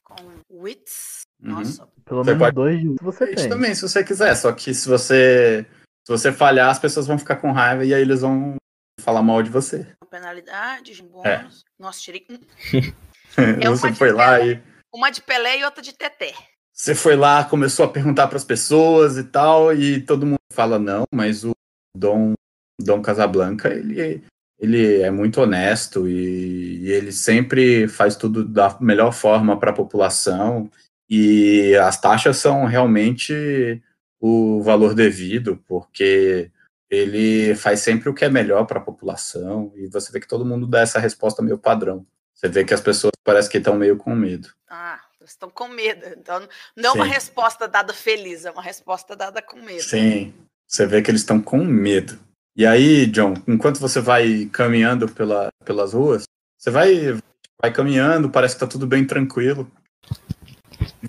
Com wits. Uhum. Nossa, Pelo Você menos pode- dois de você Isso tem. também, se você quiser. Só que se você. Se você falhar, as pessoas vão ficar com raiva e aí eles vão falar mal de você. penalidade, bônus. É. Nossa, tirei um. É você uma foi lá e. Uma de Pelé e outra de Teté. Você foi lá, começou a perguntar para as pessoas e tal, e todo mundo fala não, mas o Dom Dom Casablanca, ele ele é muito honesto e, e ele sempre faz tudo da melhor forma para a população e as taxas são realmente o valor devido, porque ele faz sempre o que é melhor para a população e você vê que todo mundo dá essa resposta meio padrão. Você vê que as pessoas parece que estão meio com medo. Ah, estão com medo. Então, não é uma resposta dada feliz, é uma resposta dada com medo. Sim, você vê que eles estão com medo. E aí, John, enquanto você vai caminhando pela, pelas ruas, você vai, vai caminhando, parece que tá tudo bem tranquilo.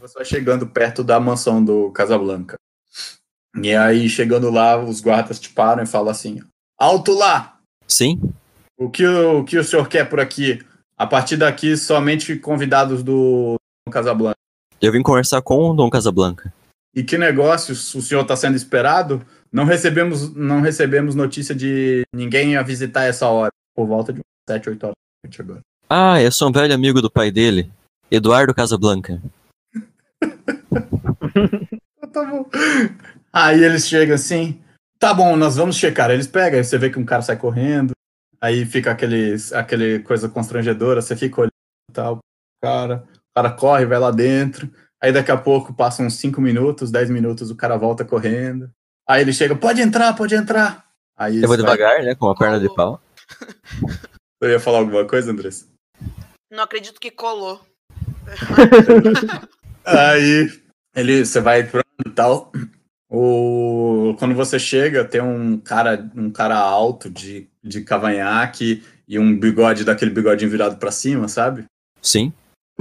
Você vai chegando perto da mansão do Casablanca. E aí, chegando lá, os guardas te param e falam assim: Alto lá! Sim? O que, o que o senhor quer por aqui? A partir daqui, somente convidados do Casablanca. Eu vim conversar com o Dom Casablanca. E que negócios o senhor está sendo esperado? Não recebemos, não recebemos notícia de ninguém a visitar essa hora. Por volta de 7, 8 horas da noite agora. Ah, eu sou um velho amigo do pai dele, Eduardo Casablanca. Tá bom. Aí eles chegam assim. Tá bom, nós vamos checar. Eles pegam, aí você vê que um cara sai correndo. Aí fica aquele, aquele coisa constrangedora. Você fica olhando e tal. Cara, o cara corre, vai lá dentro. Aí daqui a pouco passam uns 5 minutos, 10 minutos, o cara volta correndo. Aí ele chega, pode entrar, pode entrar. Aí Eu vou você vai- devagar, né? Com a perna de pau. Eu ia falar alguma coisa, Andressa? Não acredito que colou. Aí ele, você vai entrando e tal. O, quando você chega, tem um cara, um cara alto de, de cavanhaque e um bigode daquele bigodinho virado pra cima, sabe? Sim.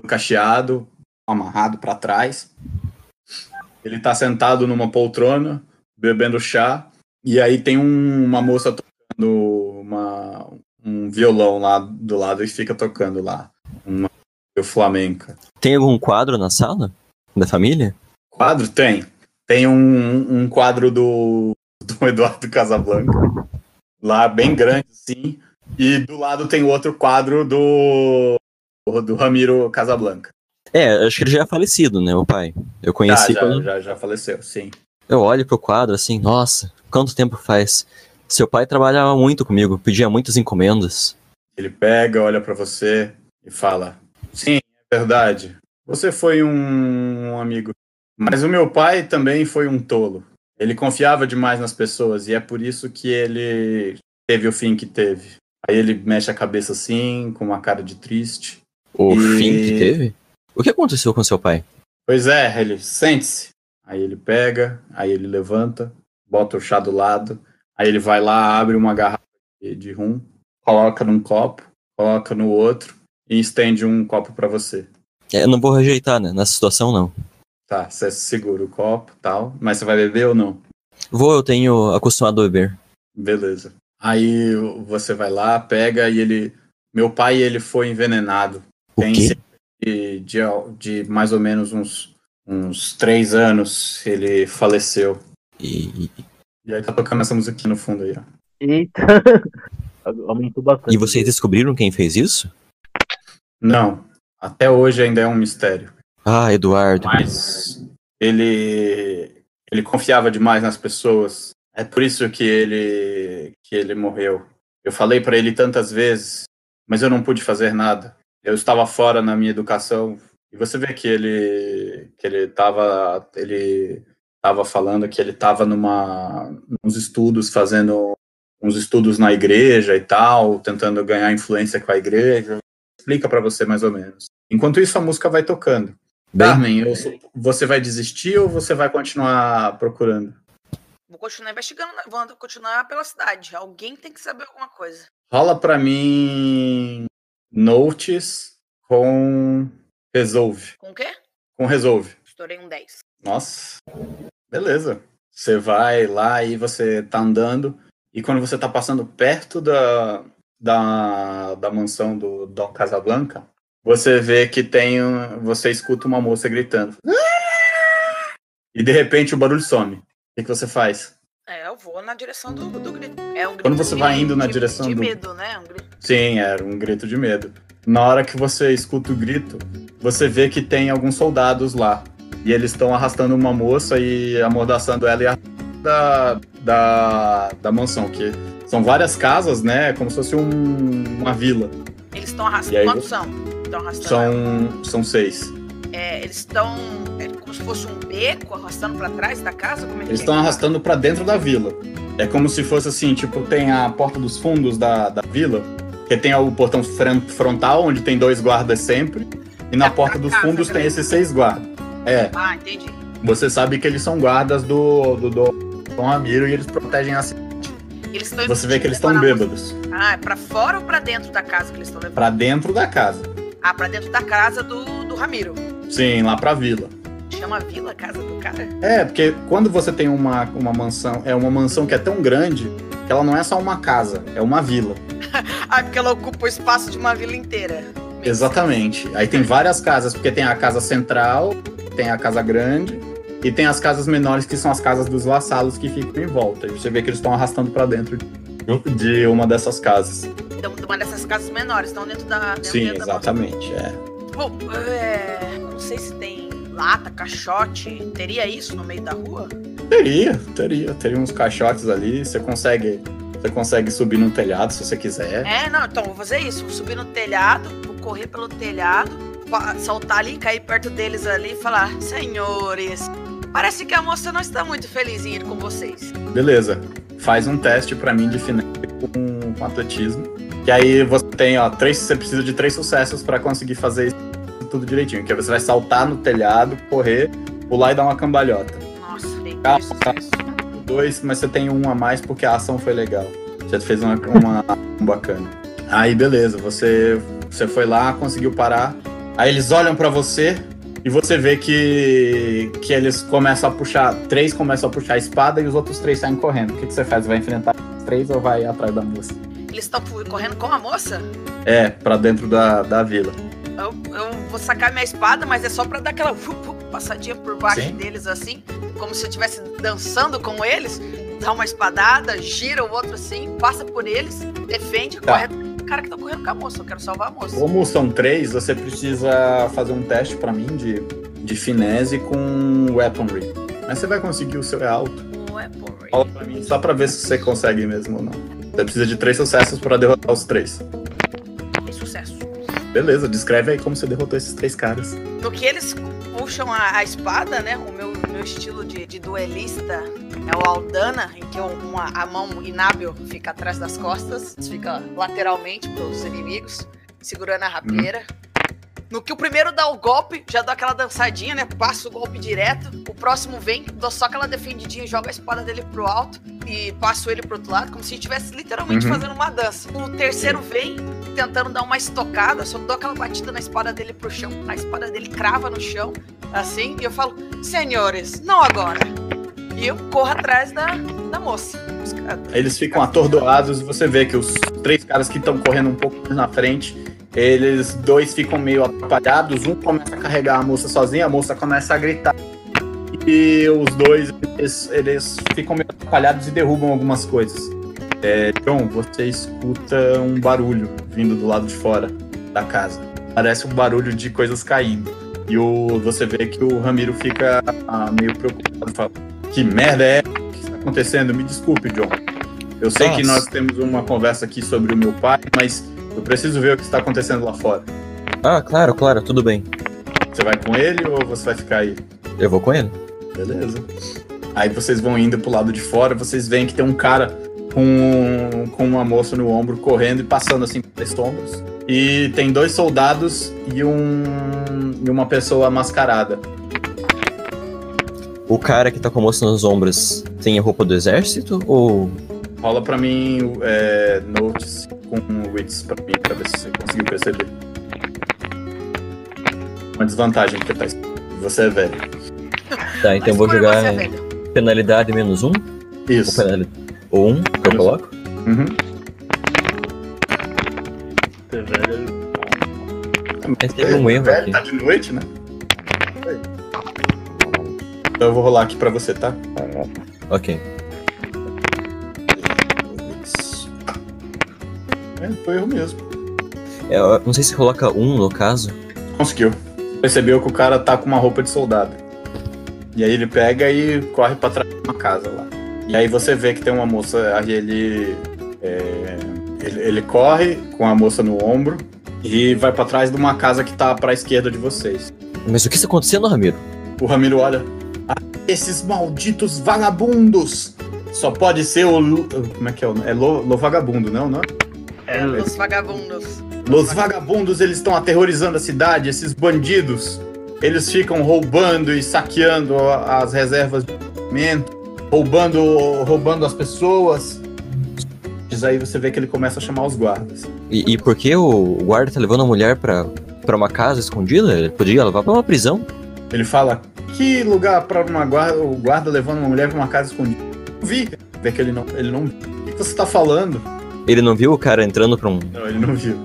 Cacheado, amarrado pra trás. Ele tá sentado numa poltrona, bebendo chá, e aí tem um- uma moça tocando uma, um violão lá do lado e fica tocando lá. Uma flamenca. Tem algum quadro na sala? Da família? Quadro? Tem. Tem um, um quadro do, do Eduardo Casablanca. Lá, bem grande, sim. E do lado tem outro quadro do, do Ramiro Casablanca. É, acho que ele já é falecido, né, o pai. Eu Ah, conheci já, quando já, já faleceu, sim. eu olho pro quadro assim, nossa, quanto tempo faz? Seu pai trabalhava muito comigo, pedia muitas encomendas. Ele pega, olha pra você e fala: verdade. Você foi um, amigo. Mas o meu pai também foi um tolo. Ele confiava demais nas pessoas e é por isso que ele teve o fim que teve. Aí ele mexe a cabeça assim, com uma cara de triste. O E- fim que teve? O que aconteceu com seu pai? Pois é, ele sente-se. Aí ele pega, aí ele levanta, bota o chá do lado, aí ele vai lá, abre uma garrafa de rum, coloca num copo, coloca no outro e estende um copo pra você. É, eu não vou rejeitar, né? Nessa situação, não. Tá, você segura o copo tal, mas você vai beber ou não? Vou, eu tenho acostumado a beber. Beleza. Aí você vai lá, pega e ele. Meu pai, ele foi envenenado. O Tem quê? de, de, de mais ou menos uns, uns três anos ele faleceu. E, E aí tá tocando essa musiquinha no fundo aí, ó. Eita! Aumentou bastante. e vocês descobriram quem fez isso? Não, até hoje ainda é um mistério. Ah, Eduardo. Mas ele ele confiava demais nas pessoas. É por isso que ele que ele morreu. Eu falei para ele tantas vezes, mas eu não pude fazer nada. Eu estava fora na minha educação e você vê que ele que ele estava ele estava falando que ele estava numa uns estudos fazendo uns estudos na igreja e tal, tentando ganhar influência com a igreja. Explica para você mais ou menos. Enquanto isso a música vai tocando. Carmen, eu- você vai desistir ou você vai continuar procurando? Vou continuar investigando, vou continuar pela cidade. Alguém tem que saber alguma coisa. Rola pra mim notes com resolve. Com o quê? Com resolve. Estourei um 10. Nossa. Beleza. Você vai lá e você tá andando e quando você tá passando perto da da, da mansão do Dom Casablanca, você vê que tem você escuta uma moça gritando. E de repente o barulho some. O que, que você faz? É, eu vou na direção do, do grito. É um grito Quando você de- vai indo na de- direção de do- medo, né? Um grito. Sim, era um grito de medo. Na hora que você escuta o grito, você vê que tem alguns soldados lá. E eles estão arrastando uma moça e amordaçando ela e da, da, da mansão, que são várias casas, né? Como se fosse um- uma vila. Eles estão arrastando. Aí Quantos são? Estão arrastando. ela. São, são seis. É, eles estão. É como se fosse um beco arrastando pra trás da casa? É Eles é? estão arrastando pra dentro da vila. É como se fosse assim, tipo, tem a porta dos fundos da, da vila, que tem o portão fron- frontal, onde tem dois guardas sempre, e na É, porta dos casa, fundos tem grande. esses seis guardas. É, Ah, entendi. você sabe que eles são guardas do, do, do Dom Ramiro e eles protegem a cidade. Eles estão Você vê que eles estão a bêbados. Ah, é pra fora ou pra dentro da casa que eles estão levando? Pra dentro da casa. Ah, pra dentro da casa do, do Ramiro. Sim, lá pra vila. Chama Vila a casa do cara? É, porque quando você tem uma, uma mansão, é uma mansão que é tão grande que ela não é só uma casa, é uma vila. Ah, porque ela ocupa o espaço de uma vila inteira. Exatamente. Aí tem várias casas, porque tem a casa central, tem a casa grande e tem as casas menores que são as casas dos vassalos que ficam em volta. E você vê que eles estão arrastando pra dentro de- de uma dessas casas. Então, uma dessas casas menores, estão dentro da. Dentro Sim, dentro da exatamente. É. Bom, é, não sei se tem lata, caixote. Teria isso no meio da rua? Teria, teria, teria uns caixotes ali. Você consegue, você consegue subir no telhado se você quiser. É, não, então vou fazer isso. Vou subir no telhado, vou correr pelo telhado, saltar ali, cair perto deles ali e falar: Senhores, parece que a moça não está muito feliz em ir com vocês. Beleza. Faz um teste pra mim de finesse com, com atletismo. Que aí você tem, ó, três, você precisa de três sucessos pra conseguir fazer isso tudo direitinho. Que você vai saltar no telhado, correr, pular e dar uma cambalhota. Nossa, tem Calma, dois mas você tem um a mais porque a ação foi legal. Você fez uma, uma um bacana. Aí beleza, você, você foi lá, conseguiu parar. Aí eles olham pra você e você vê que, que eles começam a puxar. Três começam a puxar a espada e os outros três saem correndo. O que, que você faz? Vai enfrentar os três ou vai atrás da moça? Eles estão correndo com a moça? É, pra dentro da, da vila. Eu, eu vou sacar minha espada, mas é só pra dar aquela passadinha por baixo Sim. deles assim, como se eu estivesse dançando com eles. Dá uma espadada, gira o outro assim, passa por eles, defende, Tá. corre cara que tá correndo com a moça. Eu quero salvar a moça. Como são três, você precisa fazer um teste pra mim de, de finesse com weaponry. Mas você vai conseguir, o seu é alto. Porra. Fala pra mim, só pra ver se você consegue mesmo ou não. Você precisa de três sucessos pra derrotar os três. Tem sucesso. Beleza, descreve aí como você derrotou esses três caras. No que eles puxam a, a espada, né? O meu, meu estilo de, de duelista é o Aldana, em que uma, a mão inábil fica atrás das costas, fica lateralmente pros inimigos, segurando a rapieira. No que o primeiro dá o golpe, já dá aquela dançadinha, né? Passa o golpe direto. O próximo vem, dou só aquela defendidinha, joga a espada dele pro alto e passo ele pro outro lado, como se estivesse literalmente Uhum. fazendo uma dança. O terceiro vem, tentando dar uma estocada, só dou aquela batida na espada dele pro chão. A espada dele crava no chão, assim, e eu falo, senhores, não agora. E eu corro atrás da, da moça. Eles ficam atordoados e você vê que os três caras que estão correndo um pouco mais na frente, eles dois ficam meio atrapalhados. Um começa a carregar a moça sozinha, a moça começa a gritar. E os dois, eles, eles ficam meio atrapalhados e derrubam algumas coisas. É, John, você escuta um barulho vindo do lado de fora da casa. Parece um barulho de coisas caindo. E o, você vê que o Ramiro fica ah, meio preocupado. Fala, que merda é? O que está acontecendo? Me desculpe, John. Eu sei que Nossa. nós temos uma conversa aqui sobre o meu pai, mas eu preciso ver o que está acontecendo lá fora. Ah, claro, claro, tudo bem. Você vai com ele ou você vai ficar aí? Eu vou com ele. Beleza. Aí vocês vão indo pro lado de fora, vocês veem que tem um cara com, com uma moça no ombro correndo e passando assim pelas sombras. E tem dois soldados e, um, e uma pessoa mascarada. O cara que tá com a moça nos ombros tem a roupa do exército ou. Rola pra mim é, notes com wits pra mim, pra ver se você conseguiu perceber. Uma desvantagem porque tá. Você é velho. Tá, então eu Mas vou por jogar é penalidade menos um? Ou, Isso. penalidade... ou um, que eu coloco? Uhum. Você velho. Mas teve um erro Velho, aqui. Tá de noite, né? Então eu vou rolar aqui pra você, tá? Ok. É, foi eu mesmo. É, Eu não sei se coloca um no caso. Conseguiu. Percebeu que o cara tá com uma roupa de soldado. E aí ele pega e corre pra trás de uma casa lá. E aí você vê que tem uma moça, aí ele, é, ele. ele corre com a moça no ombro e vai pra trás de uma casa que tá pra esquerda de vocês. Mas o que está acontecendo, Ramiro? O Ramiro olha. "Ah, esses malditos vagabundos! Só pode ser o. Como é que é o nome? É Lo, Lo Vagabundo, não? não? É, Os vagabundos. Os vagabundos, eles estão aterrorizando a cidade, esses bandidos. Eles ficam roubando e saqueando as reservas de alimento, roubando, roubando as pessoas. Aí você vê que ele começa a chamar os guardas. E, e por que o guarda tá levando a mulher pra, pra uma casa escondida? Ele podia levar pra uma prisão. Ele fala: Que lugar para uma guarda, o guarda levando uma mulher para uma casa escondida? Não vi. Vê que ele não, ele não. O que você tá falando? Ele não viu o cara entrando pra um. Não, ele não viu.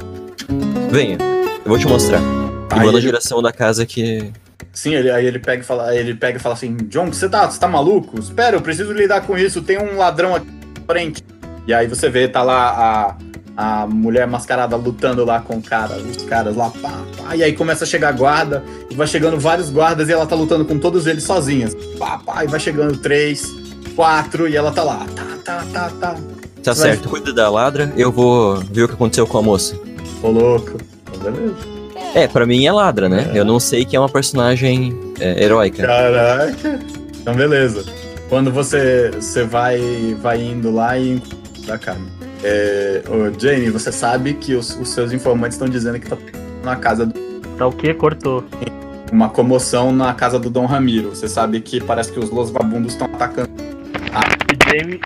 Venha, eu vou te mostrar. E Aí vou na ele- direção da casa que. Sim, ele, aí ele pega e fala, ele pega e fala assim, John, você tá, você tá maluco? Espera, eu preciso lidar com isso, tem um ladrão aqui na frente. E aí você vê, tá lá a, a mulher mascarada lutando lá com o cara, os caras lá, pá, pá, e aí começa a chegar a guarda, e vai chegando vários guardas e ela tá lutando com todos eles sozinhas. Pá, pá, e vai chegando três, quatro, e ela tá lá, tá, tá, tá, tá. Tá Vai- certo, cuida da ladra, eu vou ver o que aconteceu com a moça. Ô louco. Beleza. É, pra mim é ladra, né? Eu não sei que é uma personagem é, heróica. Caraca. Então, beleza. Quando você, você vai, vai indo lá e da Carmen. É, ô, Jamie, você sabe que os, os seus informantes estão dizendo que tá na casa do- Tá o quê? Cortou. uma comoção na casa do Dom Ramiro. Você sabe que parece que os Los Vagabundos estão atacando.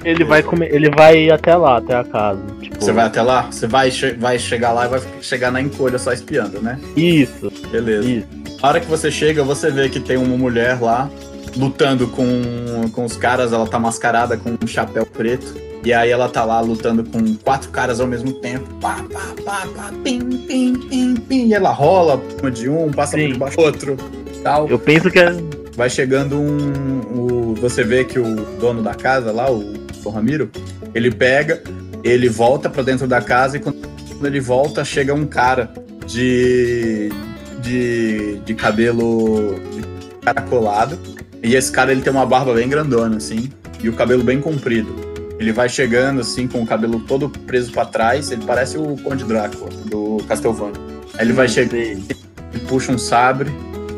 Ele vai comer, ele vai até lá, até a casa. Tipo, Você vai até lá? Você vai, che- vai chegar lá e vai chegar na encolha só espiando, né? Isso, Beleza. isso. Na hora que você chega, você vê que tem uma mulher lá lutando com, com os caras. Ela tá mascarada com um chapéu preto. E aí ela tá lá lutando com quatro caras ao mesmo tempo. Pá, pá, pá, pá, pim, pim, pim, pim. E ela rola por cima de um, passa por Sim. debaixo do outro. Tal. Eu penso que é. Vai chegando um. o- você vê que o dono da casa lá, o Dom Ramiro, ele pega, ele volta pra dentro da casa e quando ele volta, chega um cara de. de. de cabelo. caracolado. E esse cara ele tem uma barba bem grandona, assim, e o cabelo bem comprido. Ele vai chegando assim com o cabelo todo preso pra trás, ele parece o Conde Drácula do Castlevania. Aí ele vai chegando Sei. ele puxa um sabre.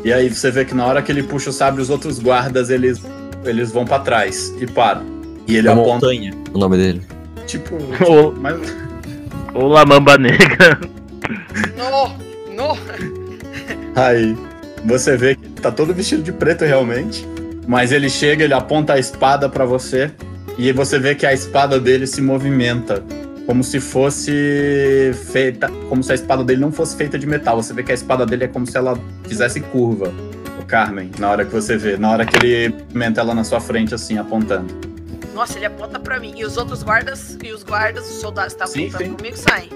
E aí você vê que na hora que ele puxa o sabre, os outros guardas eles, eles vão pra trás e param. E ele É aponta, Montanha, o nome dele. tipo. Ou, Mas, ou Lamamba Negra. No, no. aí você vê que tá todo vestido de preto realmente. Mas ele chega, ele aponta a espada pra você. E você vê que a espada dele se movimenta. Como se fosse feita. Como se a espada dele não fosse feita de metal. Você vê que a espada dele é como se ela fizesse curva. O Carmen, na hora que você vê. Na hora que ele movimenta ela na sua frente, assim, apontando. Nossa, ele aponta pra mim. E os outros guardas, e os guardas, os soldados que estavam Sim, apontando sim. comigo saem.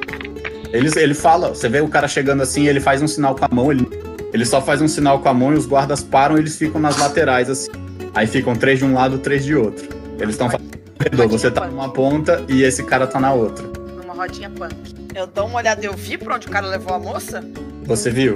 Ele, ele fala, você vê o cara chegando assim, ele faz um sinal com a mão, ele, ele só faz um sinal com a mão e os guardas param e eles ficam nas laterais, assim. Aí ficam três de um lado, três de outro. Eles estão fazendo corredor, você tá numa ponta e esse cara tá na outra. Numa rodinha punk. Eu dou uma olhada, eu vi pra onde o cara levou a moça? Você viu?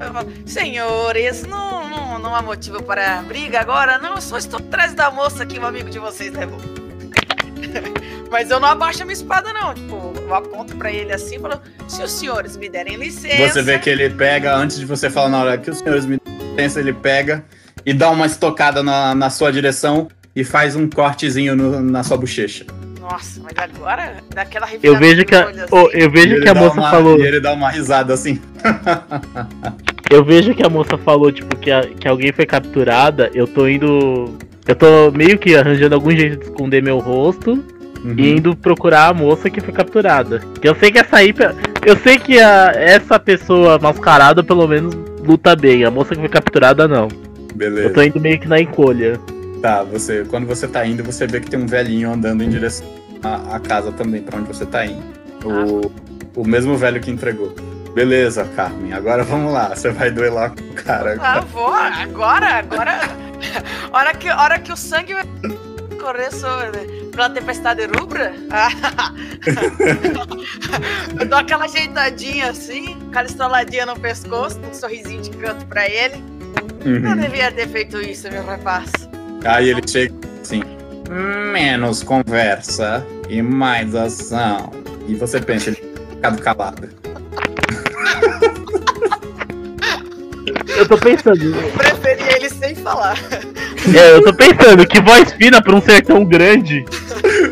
Eu falo, Senhores, não, não, não há motivo para briga agora, não. Eu só estou atrás da moça que um amigo de vocês levou. Mas eu não abaixo a minha espada, não. Tipo, eu aponto pra ele assim e falo: se os senhores me derem licença. Você vê que ele pega, antes de você falar na hora que os senhores me dão licença, ele pega e dá uma estocada na, na sua direção e faz um cortezinho no- na sua bochecha. Nossa, mas agora daquela Eu vejo que a, assim. oh, eu vejo ele que a moça uma- falou. E ele dá uma risada assim. Eu vejo que a moça falou, tipo, que, a- que alguém foi capturada. Eu tô indo. Eu tô meio que arranjando algum jeito de esconder meu rosto Uhum. e indo procurar a moça que foi capturada. Eu sei que essa aí. Eu sei que a, essa pessoa mascarada pelo menos luta bem. A moça que foi capturada não. Beleza. Eu tô indo meio que na encolha. Tá, você, quando você tá indo, você vê que tem um velhinho andando em direção à, à casa também, pra onde você tá indo. O, o mesmo velho que entregou. Beleza, Carmen, agora vamos lá. Você vai duelar com o cara. Ah, vou, agora, agora. hora, que, hora que o sangue correr sobre, pela tempestade rubra. ah, eu dou aquela ajeitadinha assim, aquela estraladinha no pescoço, um sorrisinho de canto pra ele. Uhum. devia ter feito isso, meu rapaz. Aí ele chega assim: menos conversa e mais ação. E você pensa, ele ficado calado. Eu tô pensando. Preferia ele sem falar. É, eu tô pensando, que voz fina pra um sertão grande.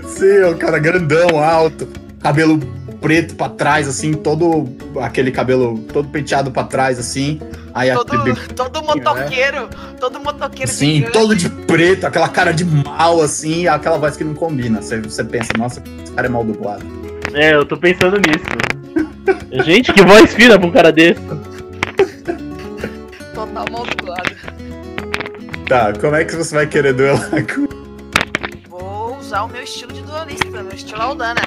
Sim, o cara grandão, alto, cabelo preto pra trás, assim, todo aquele cabelo todo penteado pra trás, assim. Aí Todo, aquele todo motoqueiro, todo motoqueiro Sim, gigante. todo de preto, aquela cara de mal, assim, e aquela voz que não combina. Você, você pensa, nossa, esse cara é mal dublado. É, eu tô pensando nisso. Gente, que voz fina pra um cara desse. Total mal dublado. Tá, como é que você vai querer duelar com. Vou usar o meu estilo de duelista, meu estilo Aldana.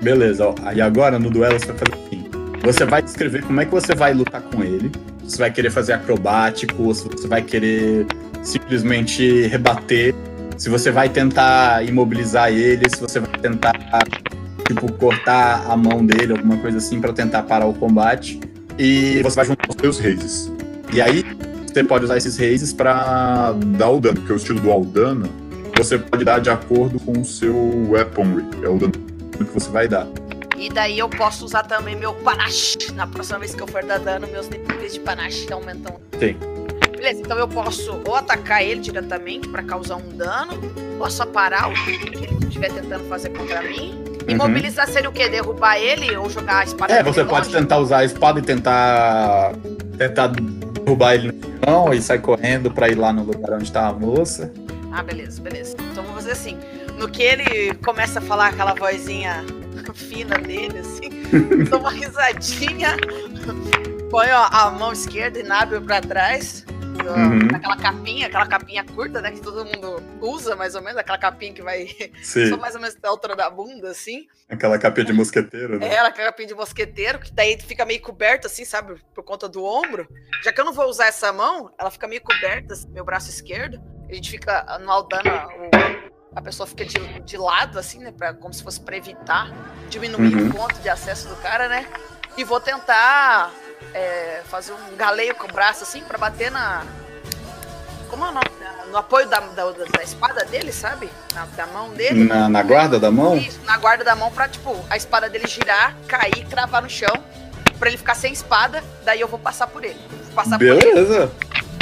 Beleza, ó. Aí agora no duelo você vai fazer assim. Você vai descrever como é que você vai lutar com ele. Você vai querer fazer acrobático, se você vai querer simplesmente rebater. Se você vai tentar imobilizar ele, se você vai tentar, tipo, cortar a mão dele, alguma coisa assim, pra tentar parar o combate. E você vai juntar os seus raises. E aí, você pode usar esses raises pra dar o dano, porque o estilo do Aldana você pode dar de acordo com o seu weaponry. É o dano que você vai dar. E daí eu posso usar também meu panache. Na próxima vez que eu for dar dano, meus níveis de panache aumentam. Sim. Beleza, então eu posso ou atacar ele diretamente pra causar um dano, posso parar o que ele estiver tentando fazer contra mim. Imobilizar seria o quê? Derrubar ele ou jogar a espada Uhum. É, você pode longe? tentar usar a espada e tentar tentar derrubar ele no chão e sair correndo pra ir lá no lugar onde tá a moça. Ah, beleza, beleza. Então vou fazer assim. No que ele começa a falar aquela vozinha fina dele, assim, dou uma risadinha, põe ó, a mão esquerda inábil pra trás, Uhum. aquela capinha, aquela capinha curta, né, que todo mundo usa, mais ou menos, aquela capinha que vai Sim, só mais ou menos da altura da bunda, assim. aquela capinha de mosqueteiro, né? É, ela aquela capinha de mosqueteiro, que daí fica meio coberta, assim, sabe, por conta do ombro. Já que eu não vou usar essa mão, ela fica meio coberta, assim, meu braço esquerdo. A gente fica no Aldana, o- a pessoa fica de, de lado, assim, né, pra, como se fosse pra evitar diminuir Uhum. o ponto de acesso do cara, né. E vou tentar é, fazer um galeio com o braço, assim, pra bater na... Como é o nome? No apoio da, da, da espada dele, sabe? Na, da mão dele. Na, na guarda da mão? Isso, na guarda da mão pra, tipo, a espada dele girar, cair, cravar no chão, pra ele ficar sem espada, daí eu vou passar por ele. Vou passar por ele. Beleza.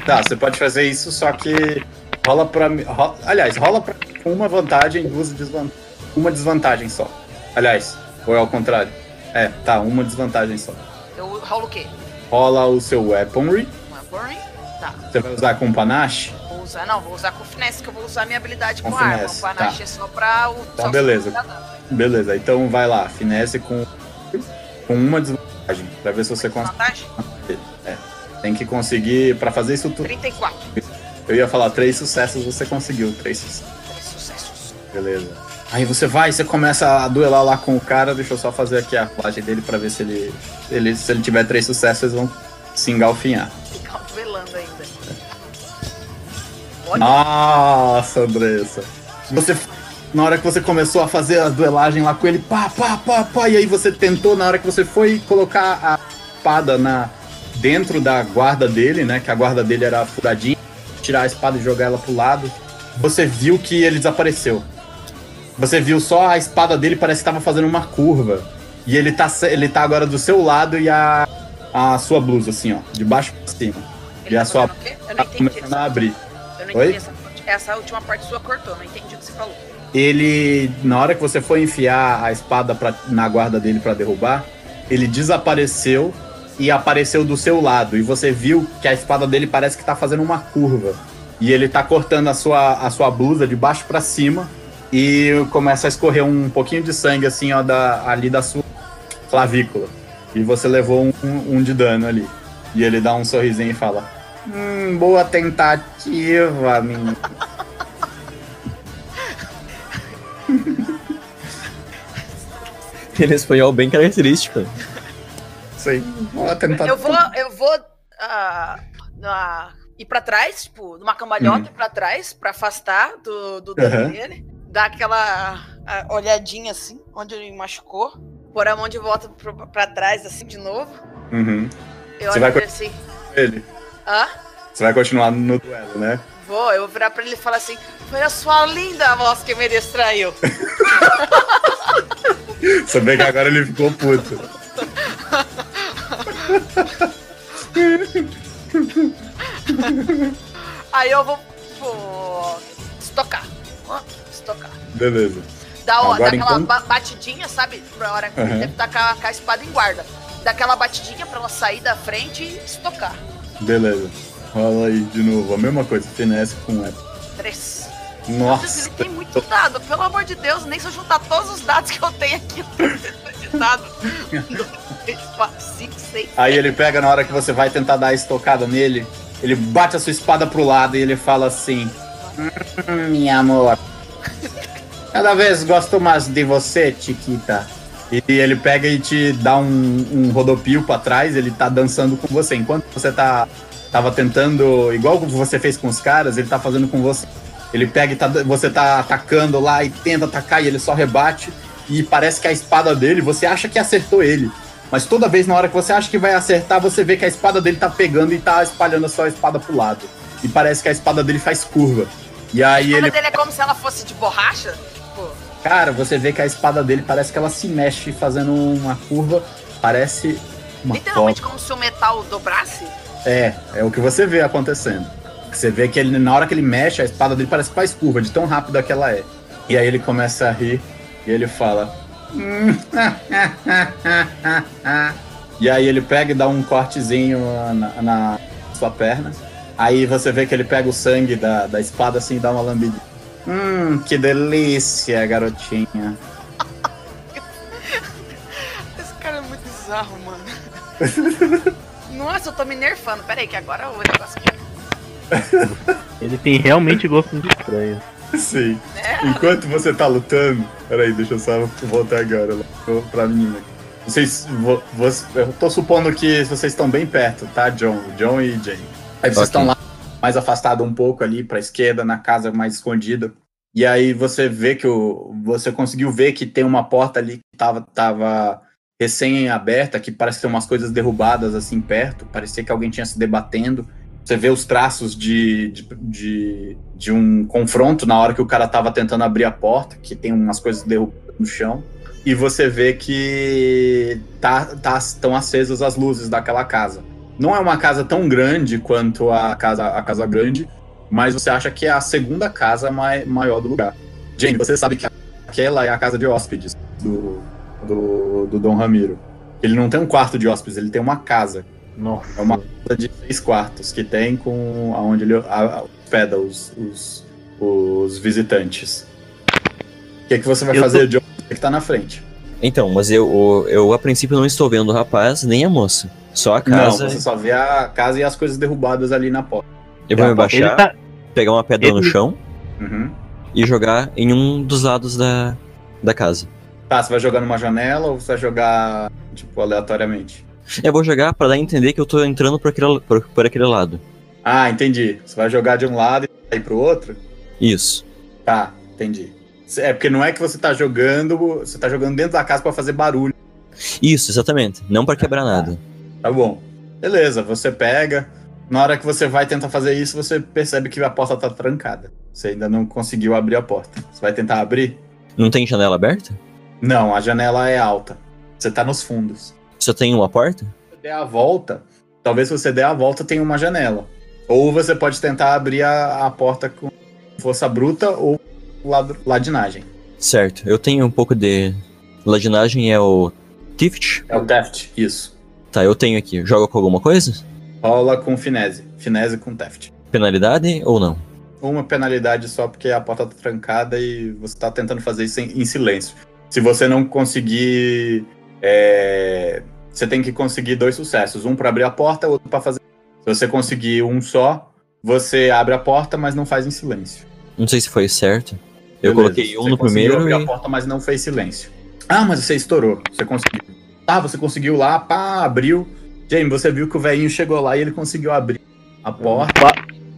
Tá, você pode fazer isso, só que rola pra mim. aliás, rola pra com uma vantagem, duas desvantagens. Uma desvantagem só. Aliás, ou é ao contrário? É, tá, uma desvantagem só. Eu rolo o quê? Rola o seu weaponry. Burning? Tá. Você vai usar com panache? Vou usar, não, vou usar com finesse, que eu vou usar minha habilidade com, Com arma. O panache tá. é só pra o. Então, só beleza. Beleza, então vai lá, finesse com, com uma desvantagem, pra ver se você consegue. Vantagem? Tem que conseguir, pra fazer isso tudo. 34. Eu ia falar três sucessos, você conseguiu três sucessos. Três sucessos. Beleza. Aí você vai, você começa a duelar lá com o cara, deixa eu só fazer aqui a rolagem dele pra ver se ele, ele. Se ele tiver três sucessos, eles vão se engalfinhar. Ficar duelando ainda. Olha, Nossa, Andressa. Você. Na hora que você começou a fazer a duelagem lá com ele, pá, pá, pá, pá, e aí você tentou, na hora que você foi colocar a espada na dentro da guarda dele, né? Que a guarda dele era furadinha, tirar a espada e jogar ela pro lado, você viu que ele desapareceu. Você viu só a espada dele, parece que tava fazendo uma curva. E ele tá, ele tá agora do seu lado e a, a sua blusa, assim, ó, de baixo pra cima. Ele E a tá sua? Eu não tá entendi. começando a abrir. Eu não Oi? entendi essa parte. Essa última parte sua cortou, não entendi o que você falou. Ele, na hora que você foi enfiar a espada pra, na guarda dele pra derrubar, ele desapareceu e apareceu do seu lado. E você viu que a espada dele parece que tá fazendo uma curva. E ele tá cortando a sua, a sua blusa de baixo pra cima e começa a escorrer um pouquinho de sangue assim, ó, da, ali da sua clavícula. E você levou um, um, um de dano ali. E ele dá um sorrisinho e fala: Hum, boa tentativa, menino. Ele é espanhol bem característico. Sei. Boa tentativa. Eu vou, eu vou ah, na- ir pra trás, tipo, numa cambalhota, ir pra trás, pra afastar do, do dano Aham. dele. Dar aquela ah, olhadinha assim, onde ele machucou. Pôr a mão de volta pro, pra trás, assim, de novo. Uhum. Eu Você olho vai pra assim. Ele. Hã? Você vai continuar no duelo, né? Vou, eu vou virar pra ele e falar assim: Foi a sua linda voz que me distraiu. Você vê que agora ele ficou puto. Aí eu vou, estocar. Estocar. Beleza. Dá, ó, dá aquela então... ba batidinha, sabe? Pra hora que uhum. deve tá tacar a espada em guarda. Dá aquela batidinha pra ela sair da frente e estocar. Beleza. Rola aí de novo. A mesma coisa, finesse com ela. Três. Nossa. Ele tem muito dado, pelo amor de Deus, nem se eu juntar todos os dados que eu tenho aqui, eu tenho dado. 2, 4, 5, sei. Aí ele pega na hora que você vai tentar dar a estocada nele, ele bate a sua espada pro lado e ele fala assim: hum, Minha amor, cada vez gosto mais de você, Chiquita. E ele pega e te dá um, um rodopio para trás, ele tá dançando com você. Enquanto você tá tava tentando, igual você fez com os caras, ele tá fazendo com você. Ele pega e tá, você tá atacando lá e tenta atacar e ele só rebate. E parece que a espada dele, você acha que acertou ele. Mas toda vez na hora que você acha que vai acertar, você vê que a espada dele tá pegando e tá espalhando a sua espada pro lado. E parece que a espada dele faz curva. E aí A ele espada dele é como se ela fosse de borracha? Tipo, Cara, você vê que a espada dele parece que ela se mexe fazendo uma curva. Parece uma literalmente copa. como se o metal dobrasse? É, é o que você vê acontecendo. Você vê que ele, na hora que ele mexe, a espada dele parece que faz curva, de tão rápida que ela é. E aí ele começa a rir e ele fala. "Hum, e aí ele pega e dá um cortezinho na, na sua perna. Aí você vê que ele pega o sangue da, da espada assim e dá uma lambida. Hum, que delícia, garotinha. Esse cara é muito bizarro, mano. Nossa, eu tô me nerfando. Pera aí, que agora o negócio aqui. Ele tem realmente gosto de estranho. Sim. Enquanto você tá lutando. Peraí, deixa eu só voltar agora lá pra menina. Vocês. vo- eu tô supondo que vocês estão bem perto, tá, John? John e Jay. Aí vocês estão lá mais afastados um pouco ali pra esquerda, na casa mais escondida. E aí você vê que o. Você conseguiu ver que tem uma porta ali que tava, tava recém-aberta, que parece tem umas coisas derrubadas assim perto. Parecia que alguém tinha se debatendo. Você vê os traços de, de, de, de um confronto na hora que o cara tava tentando abrir a porta, que tem umas coisas derrubadas no chão. E você vê que tá, tá, estão acesas as luzes daquela casa. Não é uma casa tão grande quanto a casa, a casa grande, mas você acha que é a segunda casa mai, maior do lugar. Jane, você sabe que aquela é a casa de hóspedes do, do, do Dom Ramiro. Ele não tem um quarto de hóspedes, ele tem uma casa. Nossa. É uma casa de seis quartos que tem com aonde ele hospeda os, os, os visitantes. O que, que você vai Eu fazer, tô- John? Você que tá na frente. Então, mas eu, eu, eu, a princípio não estou vendo o rapaz nem a moça. Só a casa. Não, você só vê a casa e as coisas derrubadas ali na porta. Eu vou me Ele baixar, tá. pegar uma pedra no ele- chão Uhum. e jogar em um dos lados da, da casa. Tá, você vai jogar numa janela ou você vai jogar, tipo, aleatoriamente? Eu vou jogar pra dar a entender que eu tô entrando por aquele, por, por aquele lado. Ah, entendi. Você vai jogar de um lado e sair pro outro? Isso. Tá, entendi. É porque não é que você tá jogando, você tá jogando dentro da casa pra fazer barulho. Isso, exatamente. Não pra quebrar nada. Tá bom. Beleza, você pega. Na hora que você vai tentar fazer isso, você percebe que a porta tá trancada. Você ainda não conseguiu abrir a porta. Você vai tentar abrir? Não tem janela aberta? Não, a janela é alta. Você tá nos fundos. Só tem uma porta? Se você der a volta, talvez se você der a volta tenha uma janela. Ou você pode tentar abrir a, a porta com força bruta ou lad- ladinagem. Certo. Eu tenho um pouco de. Ladinagem é o. Tift? É o theft, isso. Tá, eu tenho aqui. Joga com alguma coisa? Rola com finese. Finese com theft. Penalidade ou não? Uma penalidade só porque a porta tá trancada e você tá tentando fazer isso em, em silêncio. Se você não conseguir. é, Você tem que conseguir dois sucessos. Um pra abrir a porta, outro pra fazer. Se você conseguir um só, você abre a porta, mas não faz em silêncio. Não sei se foi certo. Eu Beleza, coloquei um você no conseguiu primeiro abrir e. a porta, mas não fez silêncio. Ah, mas você estourou. Você conseguiu. Ah, você conseguiu lá, pá, abriu. Jamie, você viu que o velhinho chegou lá e ele conseguiu abrir a porta.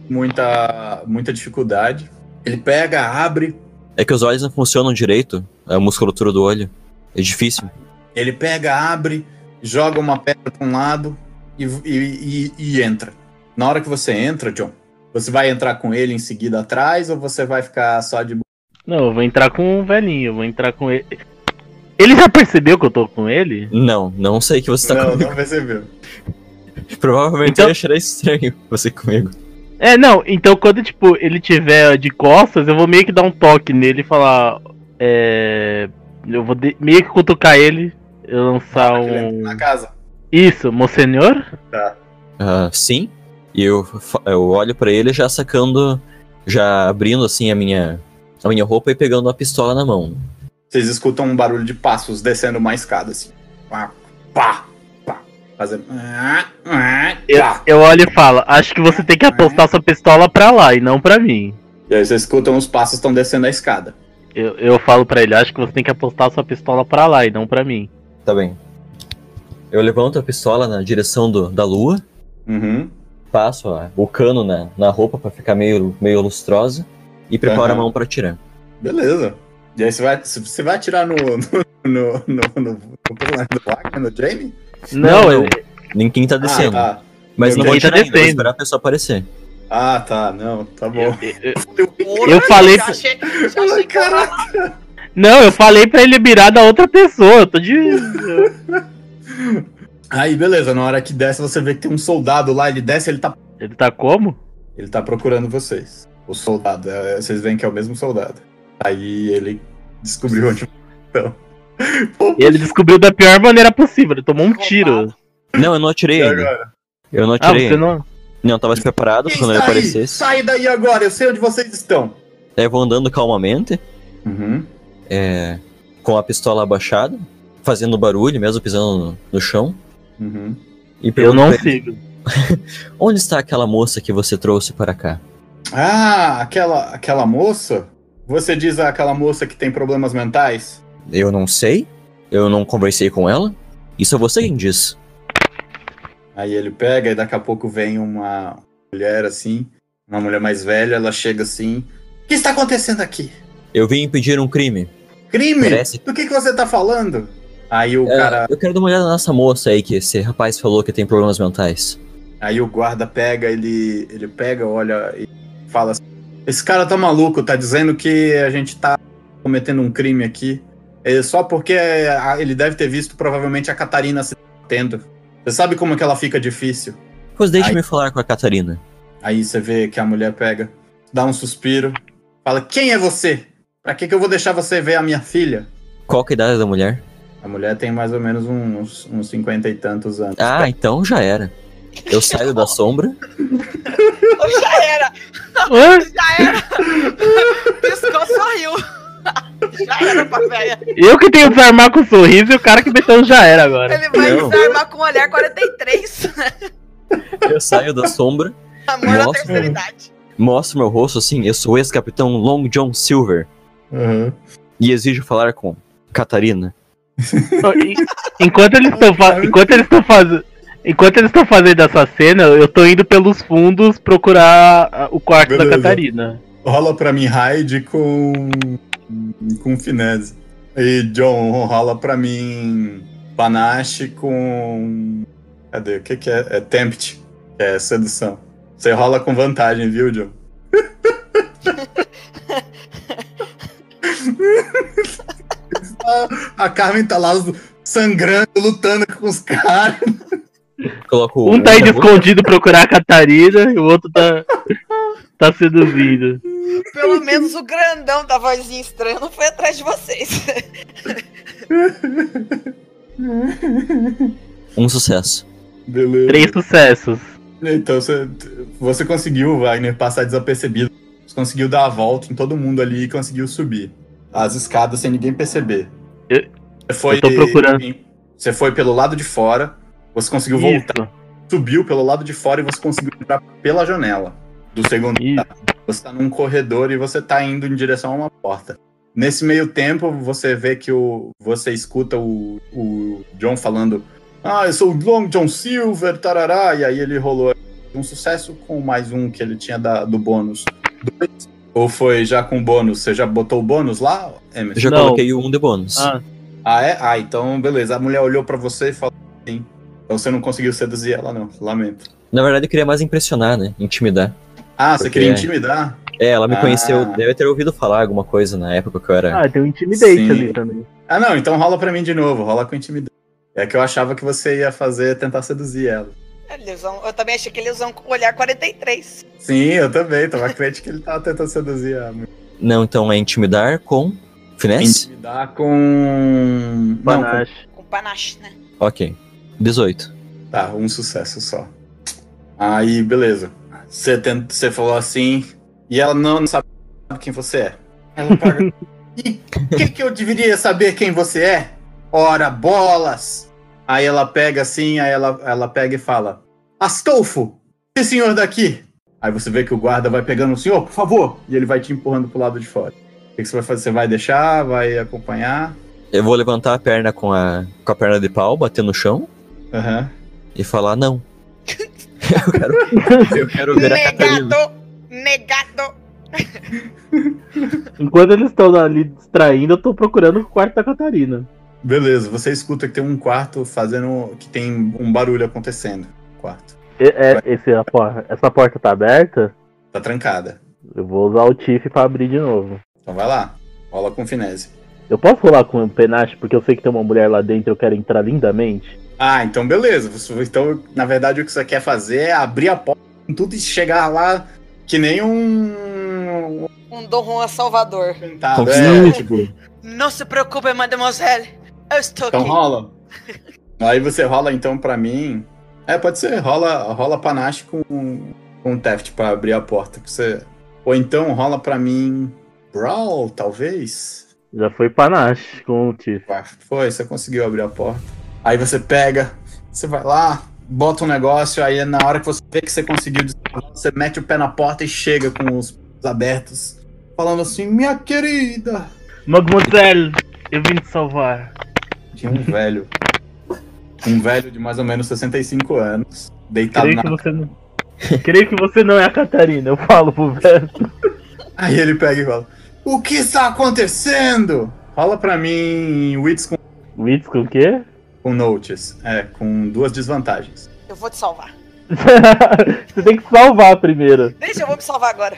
Muita, muita dificuldade. Ele pega, abre. É que os olhos não funcionam direito. A musculatura do olho. É difícil. Ele pega, abre, joga uma pedra para um lado e, e- e- e entra. Na hora que você entra, John, você vai entrar com ele em seguida atrás ou você vai ficar só de boa? Não, eu vou entrar com o velhinho, eu vou entrar com ele. Ele já percebeu que eu tô com ele? Não, não sei que você tá não, comigo. não percebeu. Provavelmente Então- ele achará estranho você comigo. É, não, então quando, tipo, ele tiver de costas, eu vou meio que dar um toque nele e falar. É. Eu vou de- meio que cutucar ele, lançar Ele entra um. Na casa. Isso, Monsenhor? Ah, sim. E eu, eu olho pra ele já sacando. Já abrindo assim a minha. A minha roupa e pegando a pistola na mão. Vocês escutam um barulho de passos descendo uma escada, assim. Pá, pá, pá. Fazendo. Eu, Pá. eu olho e falo, acho que você tem que apostar sua pistola pra lá e não pra mim. E aí vocês escutam os passos estão descendo a escada. Eu, eu falo pra ele, acho que você tem que apostar sua pistola pra lá e não pra mim. Tá bem. Eu levanto a pistola na direção do, da lua, Uhum. passo ó, o cano na, na roupa pra ficar meio, meio lustrosa e preparo Aham. a mão pra atirar. Beleza. E aí você vai, você vai atirar no. no. no. no, no, no Wagner, no Jamie? Não, não. eu- Ninguém tá descendo. Ah, tá. Mas não Ninguém vou tá atirar ainda, vou descendo. esperar a pessoa aparecer. Ah, tá. Não, tá bom. eu- eu- Porra, Eu falei Já achei, já achei era- não, eu falei pra ele mirar da outra pessoa, eu tô de. Aí, beleza. Na hora que desce, você vê que tem um soldado lá. Ele desce, ele tá. Ele tá como? Ele tá procurando vocês. O soldado. é, vocês veem que é o mesmo soldado. Aí ele descobriu onde. Então. E ele descobriu da pior maneira possível, ele tomou um tiro. Não, eu não atirei e ainda. agora? Eu não Ah, atirei. você ainda. não. Não, eu tava despreparado Quem quando ele aparecesse. Sai daí agora, eu sei onde vocês estão. Eu vou andando calmamente, Uhum. É, com a pistola abaixada, fazendo barulho, mesmo pisando no, no chão. Uhum. E Eu não sigo. Onde está aquela moça que você trouxe para cá? Ah, aquela, aquela moça? Você diz aquela moça que tem problemas mentais? Eu não sei. Eu não conversei com ela. Isso é você quem diz. Aí ele pega e daqui a pouco vem uma mulher assim, uma mulher mais velha, ela chega assim. O que está acontecendo aqui? Eu vim impedir um crime. Crime? Parece- Do que, que você tá falando? Aí o É, cara. Eu quero dar uma olhada nessa moça aí que esse rapaz falou que tem problemas mentais. Aí o guarda pega, ele, ele pega, olha e fala assim: Esse cara tá maluco, tá dizendo que a gente tá cometendo um crime aqui. É só porque a- ele deve ter visto provavelmente a Catarina se batendo. Você sabe como que ela fica difícil? Pois deixe-me falar com a Catarina. Aí você vê que a mulher pega, dá um suspiro, fala: Quem é você? Pra que, que eu vou deixar você ver a minha filha? Qual que é a idade da mulher? A mulher tem mais ou menos uns, uns 50 e tantos anos. Ah, então já era. Eu saio da sombra. Já era, Hã? já era. Piscou, sorriu. Já era pra velha. Eu que tenho que desarmar com um sorriso e o cara que meteu já era agora. Ele vai Não. desarmar com o olhar 43. Eu saio da sombra, Amor da Nossa. terceira idade. mostro meu rosto assim. Eu sou o ex-capitão Long John Silver. Uhum. E exijo falar com Catarina. Enquanto eles estão fa- enquanto eles estão fazendo enquanto eles estão fazendo essa cena, eu tô indo pelos fundos procurar o quarto Beleza. da Catarina. Rola pra mim Hyde com. com finesse. E John rola pra mim Panache com. Cadê? O que, que é? É tempt. É sedução. Você rola com vantagem, viu, John? A Carmen tá lá sangrando, lutando com os caras. Coloco Um tá indo escondido procurar a Catarina e o outro tá, tá seduzindo. Pelo menos o grandão da vozinha estranha não foi atrás de vocês. Um sucesso. Beleza. Três sucessos. Então você, você conseguiu, Wagner, passar desapercebido. Você conseguiu dar a volta em todo mundo ali e conseguiu subir as escadas sem ninguém perceber. Eu- Você foi, eu tô procurando. Você foi pelo lado de fora, você conseguiu voltar, Isso, subiu pelo lado de fora e você conseguiu entrar pela janela do segundo isso. andar. Você tá num corredor e você tá indo em direção a uma porta. Nesse meio tempo, você vê que o. Você escuta o, o John falando. Ah, eu sou o Long John Silver, tarará. E aí ele rolou um sucesso com mais um que ele tinha da, do bônus. Dois. Ou foi já com bônus? Você já botou o bônus lá, Emerson? Eu já Não. coloquei um de bônus. Ah, Ah, é? Ah, então beleza. A mulher olhou pra você e falou assim. Então você não conseguiu seduzir ela, não. Lamento. Na verdade, eu queria mais impressionar, né? Intimidar. Ah, você queria intimidar? É, ela me Ah. conheceu, deve ter ouvido falar alguma coisa na época que eu era. ah, tem um intimidate Sim. ali também. Ah, não, então rola pra mim de novo, rola com intimidade. É que eu achava que você ia fazer, tentar seduzir ela. Ele usa um- eu também achei que ele usou um olhar 43. Sim, eu também, tava crente que ele tava tentando seduzir a mulher. Não, então é intimidar com finesse? Intimidar com. Não, Panache. Com panache, né? Ok. 18. com... Tá, um sucesso só. Aí, beleza. Você, tent... você falou assim, e ela não sabe quem você é. Ela paga. e o que, que eu deveria saber quem você é? Ora, bolas! Aí ela pega assim, aí ela, ela pega e fala: Astolfo, esse senhor daqui. Aí você vê que o guarda vai pegando o senhor, por favor, e ele vai te empurrando pro lado de fora. O que, que você vai fazer? Você vai deixar? Vai acompanhar? Eu vou levantar a perna com a, com a perna de pau, bater no chão Aham. e falar não. eu, quero, eu quero ver a Catarina. Negado! Negado! Enquanto eles estão ali distraindo, eu tô procurando o quarto da Catarina. Beleza, você escuta que tem um quarto fazendo. que tem um barulho acontecendo. Quarto. E- é- esse, a porta, essa porta tá aberta? Tá trancada. Eu vou usar o Tiff pra abrir de novo. Então vai lá. Rola com finese. Eu posso rolar com o penache porque eu sei que tem uma mulher lá dentro e eu quero entrar lindamente? Ah, então beleza. Então, na verdade, o que você quer fazer é abrir a porta com tudo e chegar lá que nem um. Um Dom Juan Salvador. Pintado. Com É, tipo, Não se preocupe, mademoiselle. Eu estou então aqui. rola. Aí você rola então pra mim. É, pode ser. Rola, rola panache com, com o Theft pra abrir a porta. Você... Ou então rola pra mim. Brawl, talvez? Já foi panache com o Tiff. Foi, você conseguiu abrir a porta. Aí você pega, você vai lá, bota um negócio, aí na hora que você vê que você conseguiu você mete o pé na porta e chega com os abertos, falando assim, minha querida. Mademoiselle, eu vim te salvar. Tinha um velho. Um velho de mais ou menos 65 anos, deitado Creio na. que você não. Creio que você não é a Catarina, eu falo pro velho. Aí ele pega e fala: O que está acontecendo? Rola pra mim Wits com, Wits com o quê? com Notes. É, com duas desvantagens. Eu vou te salvar. você tem que salvar primeiro. Deixa, eu vou me salvar agora.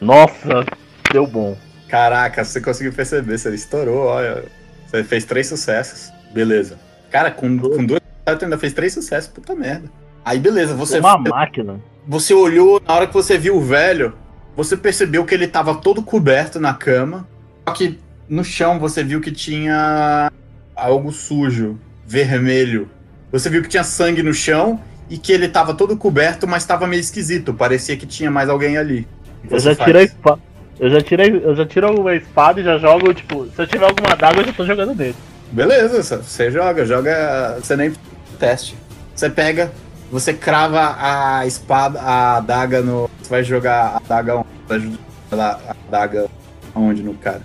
Nossa, deu bom. Caraca, você conseguiu perceber, você estourou, olha. Você fez três sucessos. Beleza. Cara, com, com duas você ainda fez três sucessos, puta merda. Aí beleza, você, Uma máquina. você olhou, na hora que você viu o velho, você percebeu que ele tava todo coberto na cama. Só que no chão você viu que tinha algo sujo, vermelho. Você viu que tinha sangue no chão e que ele tava todo coberto, mas tava meio esquisito. Parecia que tinha mais alguém ali. Eu você já espada. Eu já tiro, eu já tiro a espada e já jogo, tipo, se eu tiver alguma daga, eu já tô jogando nele. Beleza, você- joga, joga. Você nem teste. Você pega, você crava a espada, a adaga no. Você vai jogar a adaga onde? Vai jogar a adaga onde no cara?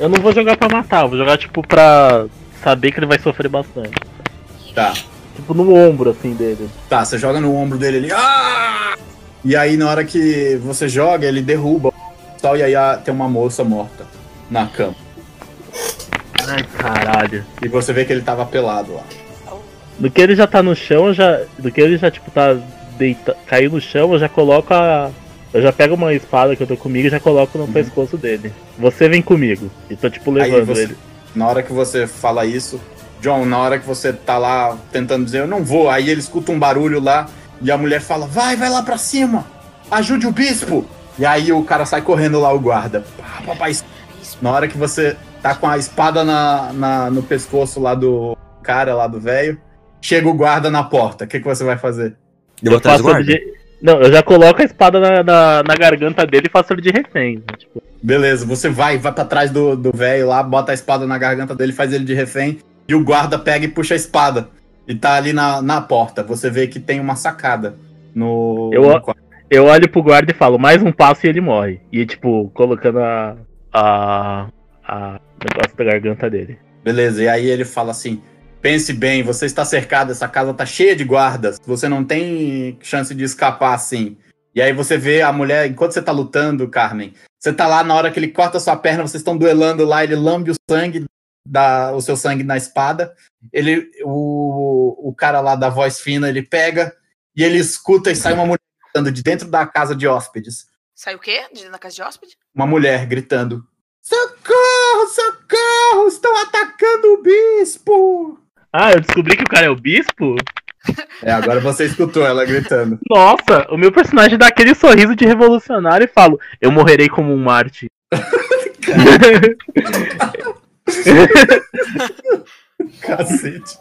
Eu não vou jogar pra matar, vou jogar, tipo, pra saber que ele vai sofrer bastante. Tá. Tipo, no ombro, assim, dele. Tá, você joga no ombro dele ali. Ah! E aí na hora que você joga, ele derruba sol e aí ah, tem uma moça morta na cama. Ai, caralho. E você vê que ele tava pelado lá. Do que ele já tá no chão, eu já. Do que ele já, tipo, tá deita, caiu no chão, eu já coloco a. Eu já pego uma espada que eu tô comigo e já coloco no pescoço dele. Você vem comigo. E tô, tipo, levando você- ele. Na hora que você fala isso, John, na hora que você tá lá tentando dizer eu não vou, aí ele escuta um barulho lá e a mulher fala: vai, vai lá pra cima, ajude o bispo. E aí o cara sai correndo lá, o guarda. Pá, pá, pá, Na hora que você tá com a espada na, na- no pescoço lá do cara, lá do velho, chega o guarda na porta. O que, que você vai fazer? Eu vou atrás do faço guarda. de- Não, eu já coloco a espada na, na, na garganta dele e faço ele de refém. né? Tipo, Beleza, você vai, vai pra trás do do velho lá, bota a espada na garganta dele, faz ele de refém, e o guarda pega e puxa a espada. E tá ali na, na porta. Você vê que tem uma sacada no. Eu- no quarto. Eu olho pro guarda e falo, mais um passo e ele morre. E, tipo, colocando a. a. a negócio da garganta dele. Beleza, e aí ele fala assim: pense bem, você está cercado, essa casa tá cheia de guardas, você não tem chance de escapar assim. E aí você vê a mulher, enquanto você tá lutando, Carmen, você tá lá na hora que ele corta a sua perna, vocês estão duelando lá, ele lambe o sangue, da, o seu sangue na espada. Ele, o, o cara lá da voz fina, ele pega e ele escuta e sai uma mulher gritando de dentro da casa de hóspedes. Sai o quê? De dentro da casa de hóspede? Uma mulher gritando: Socorro, socorro, estão atacando o bispo! Ah, eu descobri que o cara é o bispo? É, agora você escutou ela gritando. Nossa, o meu personagem dá aquele sorriso de revolucionário e falo, eu morrerei como um Marte. Cacete.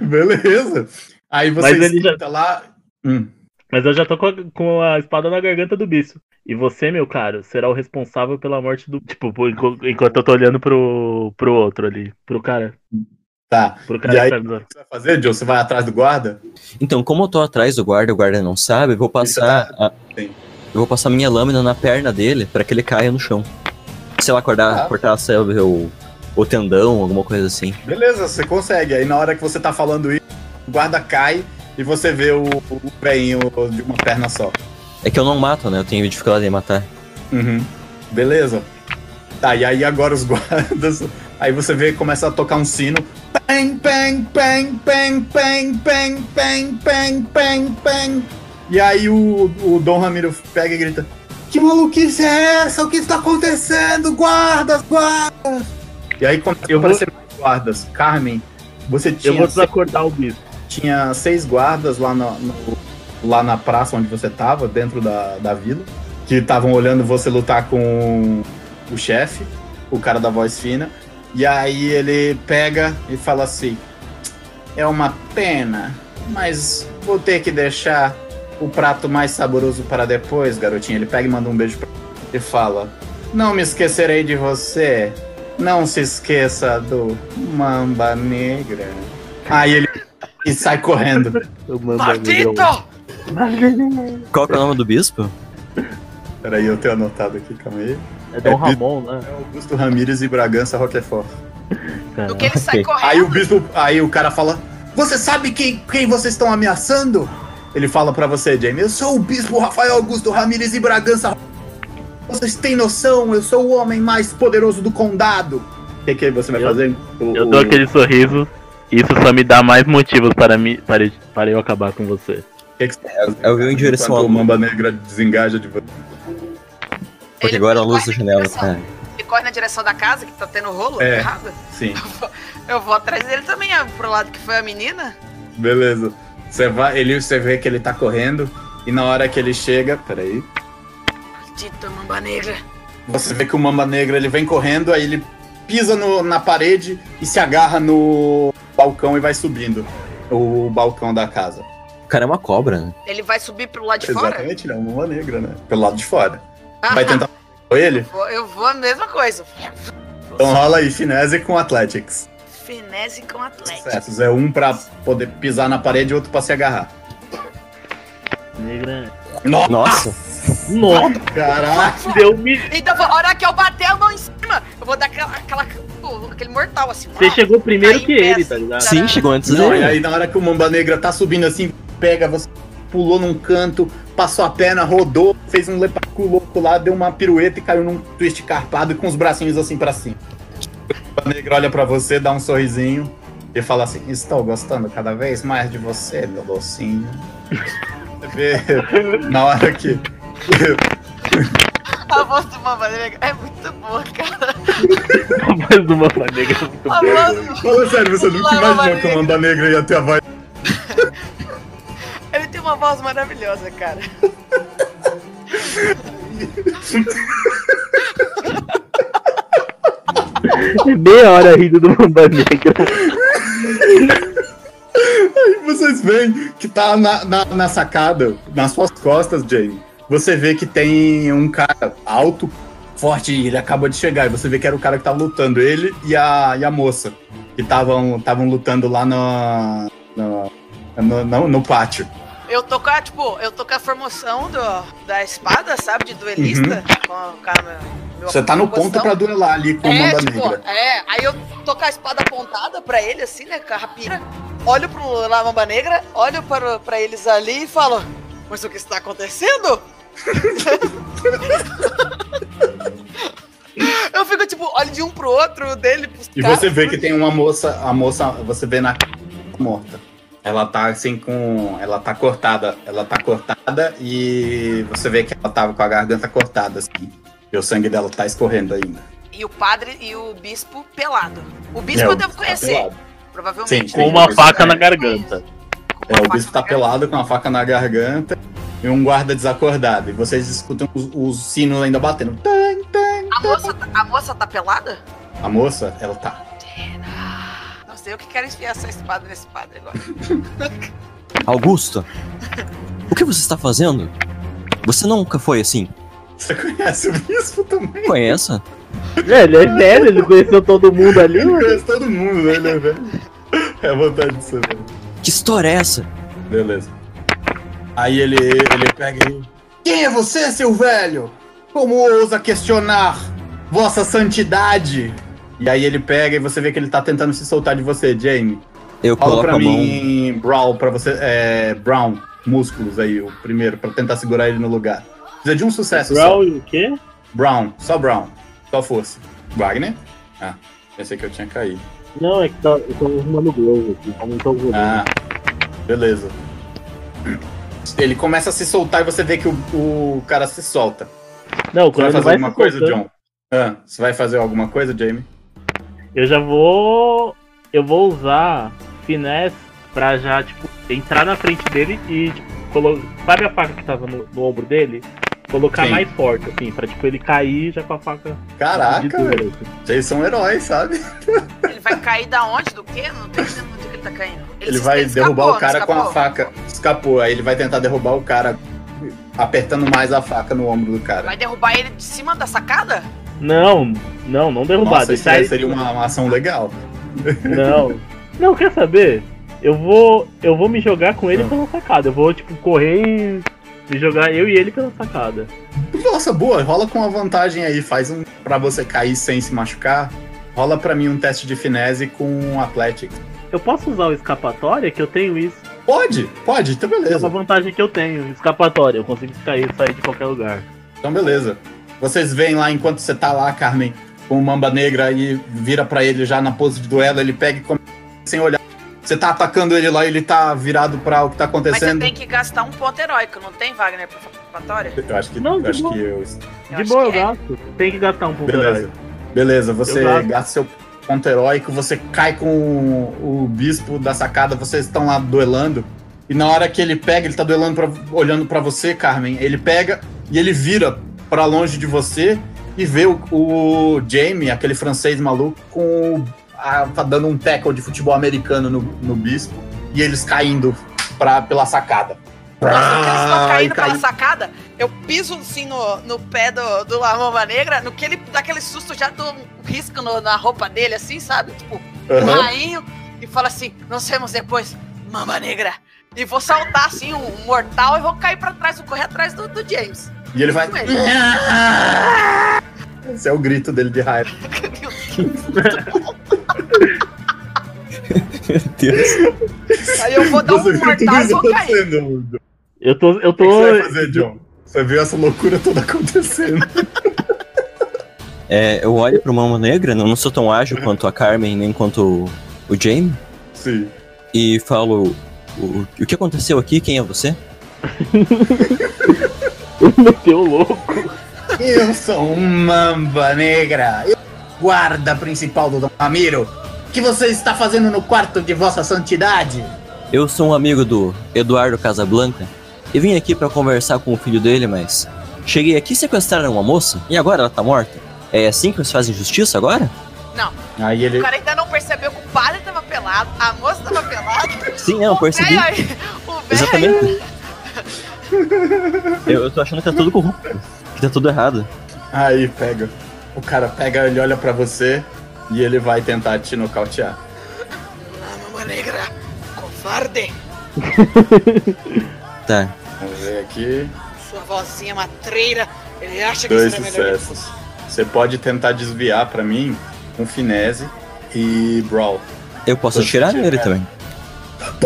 Beleza. Aí você Mas ele já- escuta lá. Hum. Mas eu já tô com a, com a espada na garganta do bispo. E você, meu caro, será o responsável pela morte do. Tipo, enquanto eu tô olhando pro, pro outro ali. Pro cara. Tá. Pro cara E aí, que o tá- que você vai fazer, Joe? Você vai atrás do guarda? Então, como eu tô atrás do guarda, o guarda não sabe, eu vou passar. a- Sim. eu vou passar minha lâmina na perna dele pra que ele caia no chão. Sei lá, cortar, Ah. cortar sabe, o, o tendão, alguma coisa assim. Beleza, você consegue. Aí na hora que você tá falando isso, o guarda cai e você vê o, o veinho de uma perna só. É que eu não mato, né? Eu tenho dificuldade em matar. Uhum. Beleza. Tá, e aí agora os guardas. Aí você vê começa a tocar um sino. Pem, pem, pem, pem, pem, pem, pem, pem, pem, pem. E aí o, o Dom Ramiro pega e grita: Que maluquice é essa? O que está acontecendo? Guardas, guardas! E aí começa a Eu vou- aparecer mais guardas. Carmen, você Eu tinha, vou desacordar o bispo. Tinha seis guardas lá na, no- lá na praça onde você tava, dentro da, da vila, que estavam olhando você lutar com o chefe, o cara da voz fina. E aí ele pega e fala assim: É uma pena, mas vou ter que deixar o prato mais saboroso para depois, garotinho. Ele pega e manda um beijo pra e fala: Não me esquecerei de você. Não se esqueça do Mamba Negra. Aí ele e sai correndo. Maldito! Qual que é o nome do bispo? Peraí, eu tenho anotado aqui, calma aí. É Dom É Ramon, né? É Augusto Ramírez e Bragança Roquefort. Cara. Do que ele sai correndo. Aí o bispo, aí o cara fala: Você sabe quem, quem vocês estão ameaçando? Ele fala pra você, Jamie: Eu sou o bispo Rafael Augusto Ramírez e Bragança. Vocês têm noção? Eu sou o homem mais poderoso do condado. O que, que você vai Eu- fazer? O- Eu o- dou aquele sorriso. Isso só me dá mais motivos para, mim, para, para eu acabar com você. que que você fazer, eu vi em direção ao- o Mamba Negra desengaja de você. Porque Ele agora a luz da janela tá. Ele corre na direção da casa, que tá tendo rolo É. errado. Sim, Eu vou atrás dele também, pro lado que foi a menina. beleza. Você vai, ele, você vê que ele tá correndo e na hora que ele chega, peraí, Maldita mamba negra. Você vê que o Mamba Negra ele vem correndo, aí ele pisa no- na parede e se agarra no balcão e vai subindo o balcão da casa. O cara é uma cobra, né? Ele vai subir pro lado de fora? Exatamente, ele é um Mamba Negra, né? Pelo lado de fora. Ah, Vai tentar com ele? vou- Eu vou a mesma coisa. Então rola aí, finese com Athletics. Finese com Atlético. Certos, é um pra poder pisar na parede e outro pra se agarrar. Negra. Nossa, Nossa! Nossa, caraca! deu me. Então, a hora que eu bater a mão eu vou dar aquela, aquela, aquele mortal assim. Você ó. chegou primeiro Tá que ele, assim. tá ligado? Sim, chegou antes Não, e dele. aí na hora que o Mamba Negra tá subindo assim, pega, você pulou num canto, passou a perna, rodou, fez um lepacu louco lá, deu uma pirueta e caiu num twist carpado com os bracinhos assim pra cima. O Mamba Negra olha pra você, dá um sorrisinho Ele fala assim: Estou gostando cada vez mais de você, meu docinho. Você vê na hora que. A voz do Mamba Negra é muito boa, cara. A voz do Mamba Negra é muito A boa. voz. Fala sério, você nunca imaginou que o Mamba Negra ia ter a voz. Ele tem uma voz maravilhosa, cara. Meia hora rindo do Mamba Negra. Aí vocês veem que tá na, na, na sacada, nas suas costas, Jamie. Você vê que tem um cara alto, forte, ele acaba de chegar. E você vê que era o cara que tava lutando, ele e a, e a moça. Que estavam lutando lá no, no, no, no- pátio. Eu tô com a, tipo, eu tô com a formação do, da espada, sabe? De duelista. Com, com meu, meu- Você tá no ponto pra duelar ali com o É, Mamba tipo, Negra. é, aí eu tô com a espada apontada pra ele, assim, né, com a rapira. Olho pro lá Mamba Negra, olho para, pra eles ali e falo: Mas o que está acontecendo? Eu fico, tipo, olho de um pro outro, dele pros E caras, você vê pro- que tem uma moça, a moça, você vê na morta. Ela tá assim com. Ela tá cortada. Ela tá cortada e você vê que ela tava com a garganta cortada, assim. E o sangue dela tá escorrendo ainda. E o padre e o bispo pelado. O bispo É, eu devo tá conhecer, pelado. provavelmente. Sim, Com né? uma Sim, faca na garganta. Com É, uma o bispo tá pelado com uma faca na garganta e um guarda desacordado. E vocês escutam os, os sinos ainda batendo. Tan, tan. A moça, tá- a moça tá pelada? A moça, ela tá. Não sei, eu que quero enfiar essa espada nesse padre agora. Augusto, o que você está fazendo? Você nunca foi assim. Você conhece o bispo também? Conheça? É, ele é velho, ele conheceu todo mundo ali, Ele conhece todo mundo, né, ele é velho? É a vontade de ser velho. Que história é essa? Beleza. Aí ele, ele pega e. Quem é você, seu velho? Como ousa questionar vossa santidade? E aí ele pega e você vê que ele tá tentando se soltar de você, Jamie. Eu Fala coloco pra a mão. mim, Brown, pra você. É, Brown, músculos aí, o primeiro, pra tentar segurar ele no lugar. Precisa de um sucesso só. Brawl e o quê? Brown, só Brown. Só força. Wagner? Ah, pensei que eu tinha caído. Não, é que tá, eu tô arrumando o Globo aqui, aumentou o volume. Ah, beleza. Ele começa a se soltar e você vê que o, o cara se solta. Não, Você vai fazer vai alguma coisa, soltando, John? Ah, você vai fazer alguma coisa, Jamie? Eu já vou. Eu vou usar finesse pra já, tipo, entrar na frente dele e, tipo, colo... sabe a faca que tava no, no ombro dele? Colocar Sim. mais forte, assim, pra tipo ele cair já com a faca Caraca, velho. vocês são heróis, sabe? Ele vai cair da onde? Do quê? Não tô entendendo ele tá caindo. Ele, se- vai escapou, derrubar o não cara com a faca. Escapou, aí ele vai tentar derrubar o cara apertando mais a faca no ombro do cara. Vai derrubar ele de cima da sacada? Não, não, não derrubar. Nossa, isso aí ele- seria uma, uma ação legal. Não. Não, quer saber? Eu vou. Eu vou me jogar com ele Ah. pela sacada. Eu vou, tipo, correr e me jogar eu e ele pela sacada. Nossa, boa, rola com uma vantagem aí, faz um pra você cair sem se machucar. Rola pra mim um teste de finese com Athletics. Eu posso usar o escapatória, que eu tenho isso. Pode, pode, então É uma beleza. vantagem que eu tenho, escapatória. Eu consigo cair sair de qualquer lugar. Então beleza. Vocês veem lá enquanto você tá lá, Carmen, com o Mamba Negra e vira pra ele já na pose de duelo, ele pega e começa sem olhar. Você tá atacando ele lá, ele tá virado pra o que tá Mas você acontecendo. tem que gastar um ponto heróico, não tem, Wagner, pra escapatória? Eu acho que, Não, eu de acho boa. que eu. Eu de acho boa, eu é. gasto. Tem que gastar um ponto Beleza. heróico. Beleza, você gasta seu ponto heróico, você cai com o, o bispo da sacada, vocês estão lá duelando. E na hora que ele pega, ele tá duelando pra, olhando pra você, Carmen. Ele pega e ele vira pra longe de você e vê o, o Jamie, aquele francês maluco, com o- a- tá dando um tackle de futebol americano no, no bispo e eles caindo pra, pela sacada. Nossa, no que eles estão Ah, caindo cai- pela sacada, eu piso assim no, no pé do, do Lamamba Negra, no que ele dá aquele susto, já dou um risco no- na roupa dele, assim, sabe? Tipo, um Aham. rainho, e fala assim: nos vemos depois, Mamba Negra. E vou saltar assim, um mortal, e vou cair pra trás, vou correr atrás do, do James. E ele vai. Ele. Esse é o grito dele de raiva. Meu Deus. Aí eu vou dar um mortal e vou cair. acontecendo? Eu tô. Eu O que tô. você vai fazer, John? Você viu essa loucura toda acontecendo. É, eu olho pro Mama Negra, não, não sou tão ágil quanto a Carmen, nem quanto o, o Jamie. Sim. e falo: o, o que aconteceu aqui? Quem é você? Meteu louco. Eu sou um mamba negra. Eu guarda principal do Dom Ramiro. O que você está fazendo no quarto de vossa santidade? Eu sou um amigo do Eduardo Casablanca e vim aqui pra conversar com o filho dele, mas cheguei aqui e sequestraram uma moça e agora ela tá morta. É assim que vocês fazem justiça agora? Não, Aí ele. o cara ainda não percebeu que o padre tava pelado, a moça tava pelada. Sim, não, o percebi. aí- O velho Exatamente. Eu, eu tô achando que tá tudo corrupto, que tá tudo errado. Aí pega. O cara pega, ele olha pra você e ele vai tentar te nocautear. Ah, mama negra, covarde. Tá. Vamos ver aqui. Sua vozinha matreira. Ele acha que Dois será melhor que sucessos. Você pode tentar desviar pra mim com finese e brawl. Eu posso atirar tirar. nele também.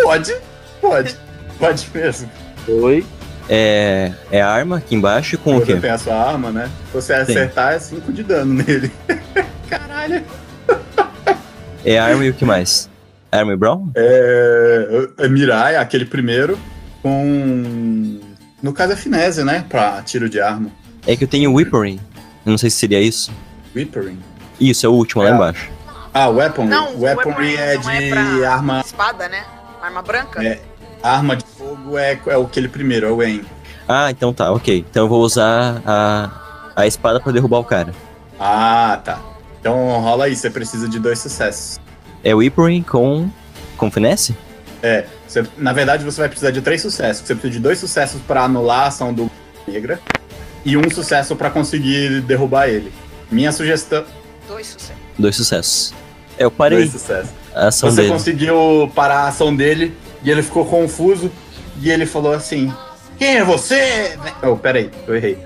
Pode, pode, pode mesmo. Oi. É, é arma aqui embaixo com o Você quê? tem a sua arma, né? Se você acertar, é 5 de dano nele. Caralho. É arma e o que mais? Arma e Brown? É, é Mirai, aquele primeiro, com. No caso é finese, né? Pra tiro de arma. É que eu tenho Whippering. Eu não sei se seria isso. Whippering. Isso, é o último lá É. embaixo. Ah, weaponry. Não, o weaponry é não de pra arma. espada, né? Arma branca. É. Arma de fogo é, é o aquele primeiro, é o Wen. Ah, então tá, ok. Então eu vou usar a, a espada pra derrubar o cara. Ah, tá. Então rola aí, você precisa de dois sucessos. É Whippering com. com finesse? É, você- na verdade você vai precisar de três sucessos. Você precisa de dois sucessos pra anular a ação do negra e um sucesso pra conseguir derrubar ele. Minha sugestão. Dois sucessos. Dois sucessos. É, eu parei Dois sucessos. a ação Você dele. conseguiu parar a ação dele e ele ficou confuso e ele falou assim: Quem é você? ve-" Oh, peraí, eu errei.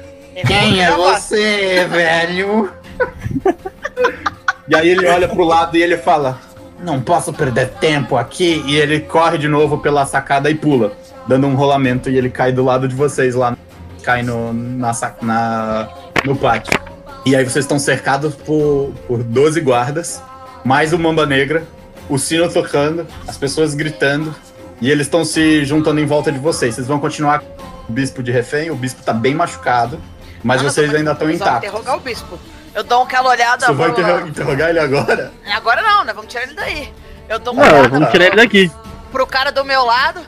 Quem é você, velho? e aí ele olha pro lado e ele fala: Não posso perder tempo aqui. E ele corre de novo pela sacada e pula, dando um rolamento e ele cai do lado de vocês lá. Cai no, na, sac- na, no pátio. E aí vocês estão cercados por, por 12 guardas, mais o Mamba Negra, o sino tocando, as pessoas gritando, e eles estão se juntando em volta de vocês. Vocês vão continuar com o bispo de refém, o bispo tá bem machucado, mas Não, vocês ainda estão intactos. interrogar o bispo. Eu dou aquela olhada. Você vai interrogar ele agora? Agora não, né? Vamos tirar ele daí. Eu dou uma Não, olhada vamos tirar ele daqui. pro cara do meu lado.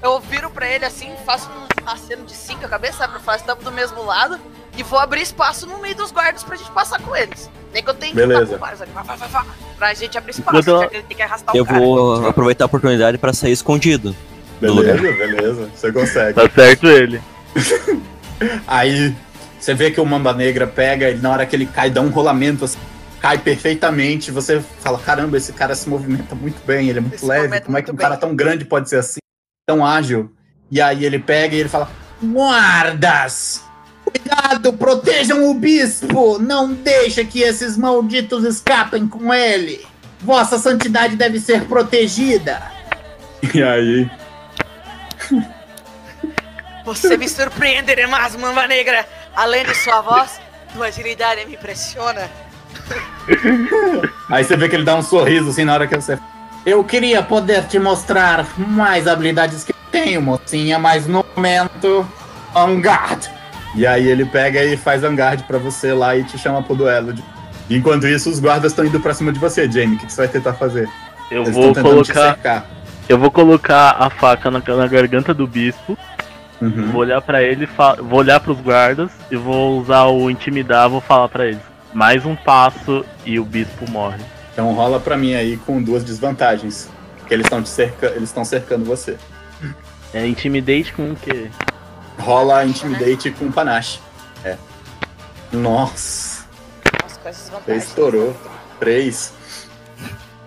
Eu viro pra ele assim, faço um aceno de cinco a cabeça, sabe? Eu faço estamos do mesmo lado. E vou abrir espaço no meio dos guardas pra gente passar com eles. Nem que eu tenho que Beleza. lutar com vários ali. Vai, vai, vai, vai. Pra gente abrir espaço. Enquanto já que ele tem que arrastar Eu o cara. vou aproveitar a oportunidade pra sair escondido. Do Beleza, beleza. Você consegue. Tá certo ele. Aí você vê que o Mamba Negra pega, ele, na hora que ele cai, dá um rolamento assim, cai perfeitamente. Você fala: caramba, esse cara se movimenta muito bem, ele é muito Ele se leve. Como é que um cara bem." tão grande pode ser assim, tão ágil? E aí ele pega e ele fala: Guardas! Cuidado, protejam o bispo! Não deixa que esses malditos escapem com ele! Vossa santidade deve ser protegida! E aí, Você me surpreenderá mais, Mamba Negra. Além de sua voz, sua agilidade me impressiona. Aí você vê que ele dá um sorriso assim na hora que você. Eu queria poder te mostrar mais habilidades que eu tenho, mocinha, mas no momento. Angard! E aí ele pega e faz Angard pra você lá e te chama pro duelo. Enquanto isso, os guardas estão indo pra cima de você, Jamie. O que que você vai tentar fazer? Eu Eles vou colocar. Eu vou colocar a faca na, na garganta do bispo. Uhum. Vou olhar pra ele, vou olhar pros guardas e vou usar o intimidar, vou falar pra eles. Mais um passo e o bispo morre. Então rola pra mim aí com duas desvantagens. Que eles estão cerca... eles estão cercando você. É intimidate com o quê? Rola Intimidate com Panache. É. Nossa. Nossa, com estourou. Três.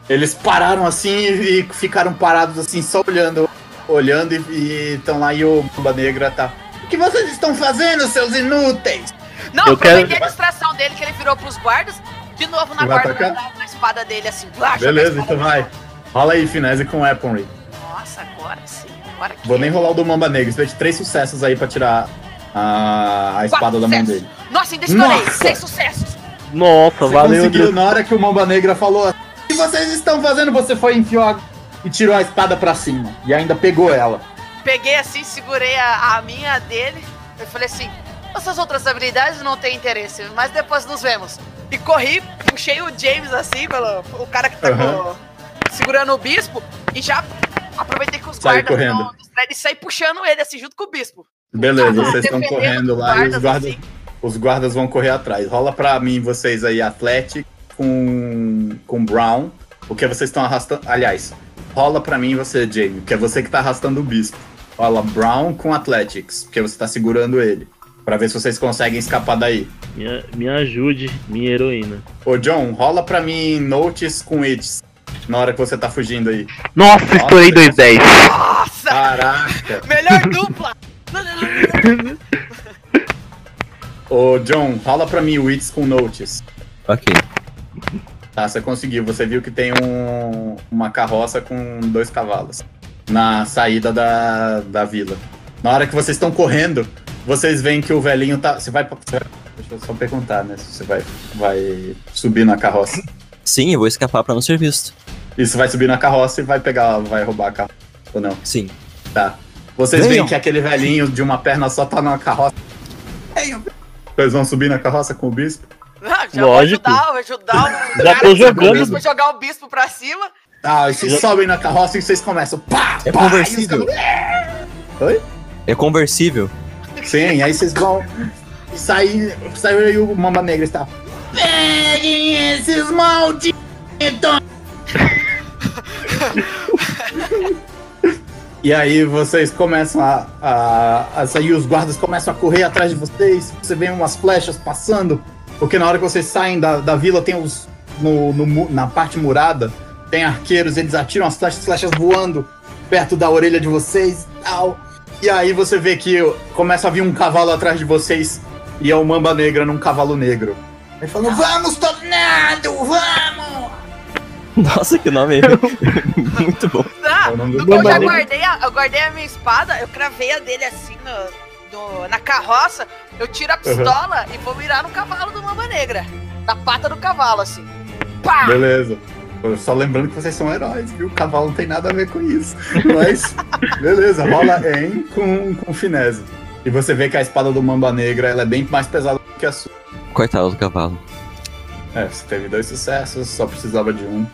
Eles pararam assim e ficaram parados assim, só olhando. Olhando e estão lá e o Bomba Negra tá. O que vocês estão fazendo, seus inúteis? Não, Eu aproveitei quero- a distração dele que ele virou pros guardas. De novo na Vai guarda, atacar? na, na espada dele, assim. blá, joga a Beleza, então vai. Rola aí, Finese com Weaponry. Nossa, agora sim. Agora que Vou nem rolar o do Mamba Negra. Você três sucessos aí pra tirar a, a espada Quatro da mão sucessos. dele. Nossa, ainda estourei. Nossa! Seis sucessos. Nossa, Você valeu. conseguiu, Deus. na hora que o Mamba Negra falou. O que vocês estão fazendo? Você foi enfiou a e tirou a espada pra cima. E ainda pegou ela. Peguei assim, segurei a, a minha dele. Eu falei assim: essas outras habilidades não têm interesse, mas depois nos vemos. E corri, puxei o James assim, pelo, o cara que tá Aham. com- segurando o bispo, e já aproveitei que os Sai guardas correndo. distraíram e saí puxando ele assim junto com o bispo. Beleza, vocês estão correndo lá e os guardas, guardas, assim. os guardas vão correr atrás. Rola pra mim vocês aí, Atlético com, com Brown, porque vocês estão arrastando. Aliás, rola pra mim você, Jamie, que é você que tá arrastando o bispo. Rola Brown com Athletics, porque você tá segurando ele. Pra ver se vocês conseguem escapar daí. Me, me ajude, minha heroína. Ô, John, rola pra mim Notes com It's. Na hora que você tá fugindo aí. Nossa, estourei Nossa, 210. Nossa! Caraca! Melhor dupla! Ô, John, rola pra mim o It's com Notes. Ok. Tá, você conseguiu. Você viu que tem um, uma carroça com dois cavalos na saída da, da vila. Na hora que vocês estão correndo, vocês veem que o velhinho tá. Você vai. Deixa eu só perguntar, né? Se você vai, vai subir na carroça. Sim, eu vou escapar pra não ser visto. Isso vai subir na carroça e vai pegar. Vai roubar a carroça. Ou não? Sim. Tá. Vocês veem que aquele velhinho de uma perna só tá na carroça. Venham. Vocês vão subir na carroça com o bispo? Ah, já Lógico. vou ajudar, vou ajudar o Já cara tô o jogando. bispo, jogar o bispo pra cima. Tá, e vocês sobem na carroça e vocês começam. Pá! É pá, conversível. e caras- Oi? É conversível. Sim, aí vocês vão sair. Saiu aí o Mamba Negra está. Peguem esses malditos! E aí vocês começam a, a, a sair, os guardas começam a correr atrás de vocês. Você vê umas flechas passando. Porque na hora que vocês saem da, da vila, tem os. No, no na parte murada, tem arqueiros, eles atiram as flechas, flechas voando perto da orelha de vocês e tal. E aí você vê que começa a vir um cavalo atrás de vocês e é o Mamba Negra num cavalo negro. Ele falando: Vamos, Tornado, vamos! Nossa, que nome muito bom. Ah, É o nome do eu já guardei a, eu guardei a minha espada, eu cravei a dele assim no, no- na carroça, eu tiro a pistola e vou mirar no cavalo do Mamba Negra. Na pata do cavalo, assim. Pá! Beleza. Só lembrando que vocês são heróis, viu? O cavalo não tem nada a ver com isso. Mas, beleza, rola em com, com finese. E você vê que a espada do Mamba Negra ela é bem mais pesada do que a sua. Coitado do cavalo. É, você teve dois sucessos, só precisava de um.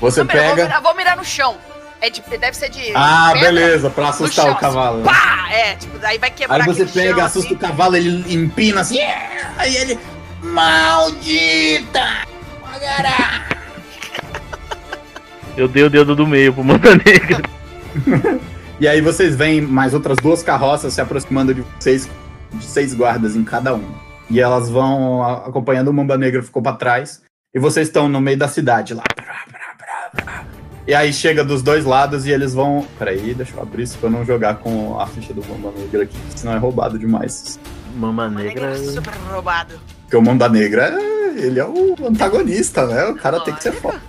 Você Vou mirar, vou pega. mirar, vou mirar no chão. É de, deve ser de. Ah, pedra. beleza, pra assustar chão, o cavalo. né? Pá! É, tipo, daí vai quebrar Aí você pega, chão, assusta assim. o cavalo, ele empina assim. "Yeah!" Aí ele. Maldita! Magará! Eu dei o dedo do meio pro Manda Negra. E aí vocês veem mais outras duas carroças se aproximando de vocês, de seis guardas em cada uma. E elas vão acompanhando o Mamba Negra ficou pra trás. E vocês estão no meio da cidade lá. E aí chega dos dois lados e eles vão. Peraí, deixa eu abrir isso pra eu não jogar com a ficha do Mamba Negra aqui, senão é roubado demais. Mama Mamba Negra. Negra é super roubado. Porque o Mamba Negra, é- ele é o antagonista, né? O cara tem que ser Negra.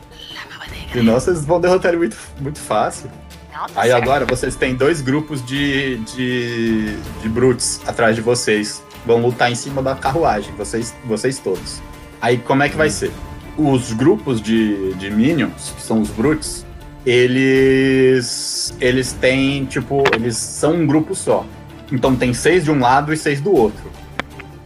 Senão vocês vão derrotar ele muito, muito fácil. Não, tá Aí certo. agora vocês têm dois grupos de, de, de brutes atrás de vocês. Vão lutar em cima da carruagem, vocês, vocês todos. Aí como é que vai ser? Os grupos de, de minions, que são os brutes, eles. Eles têm, tipo, eles são um grupo só. Então tem seis de um lado e seis do outro.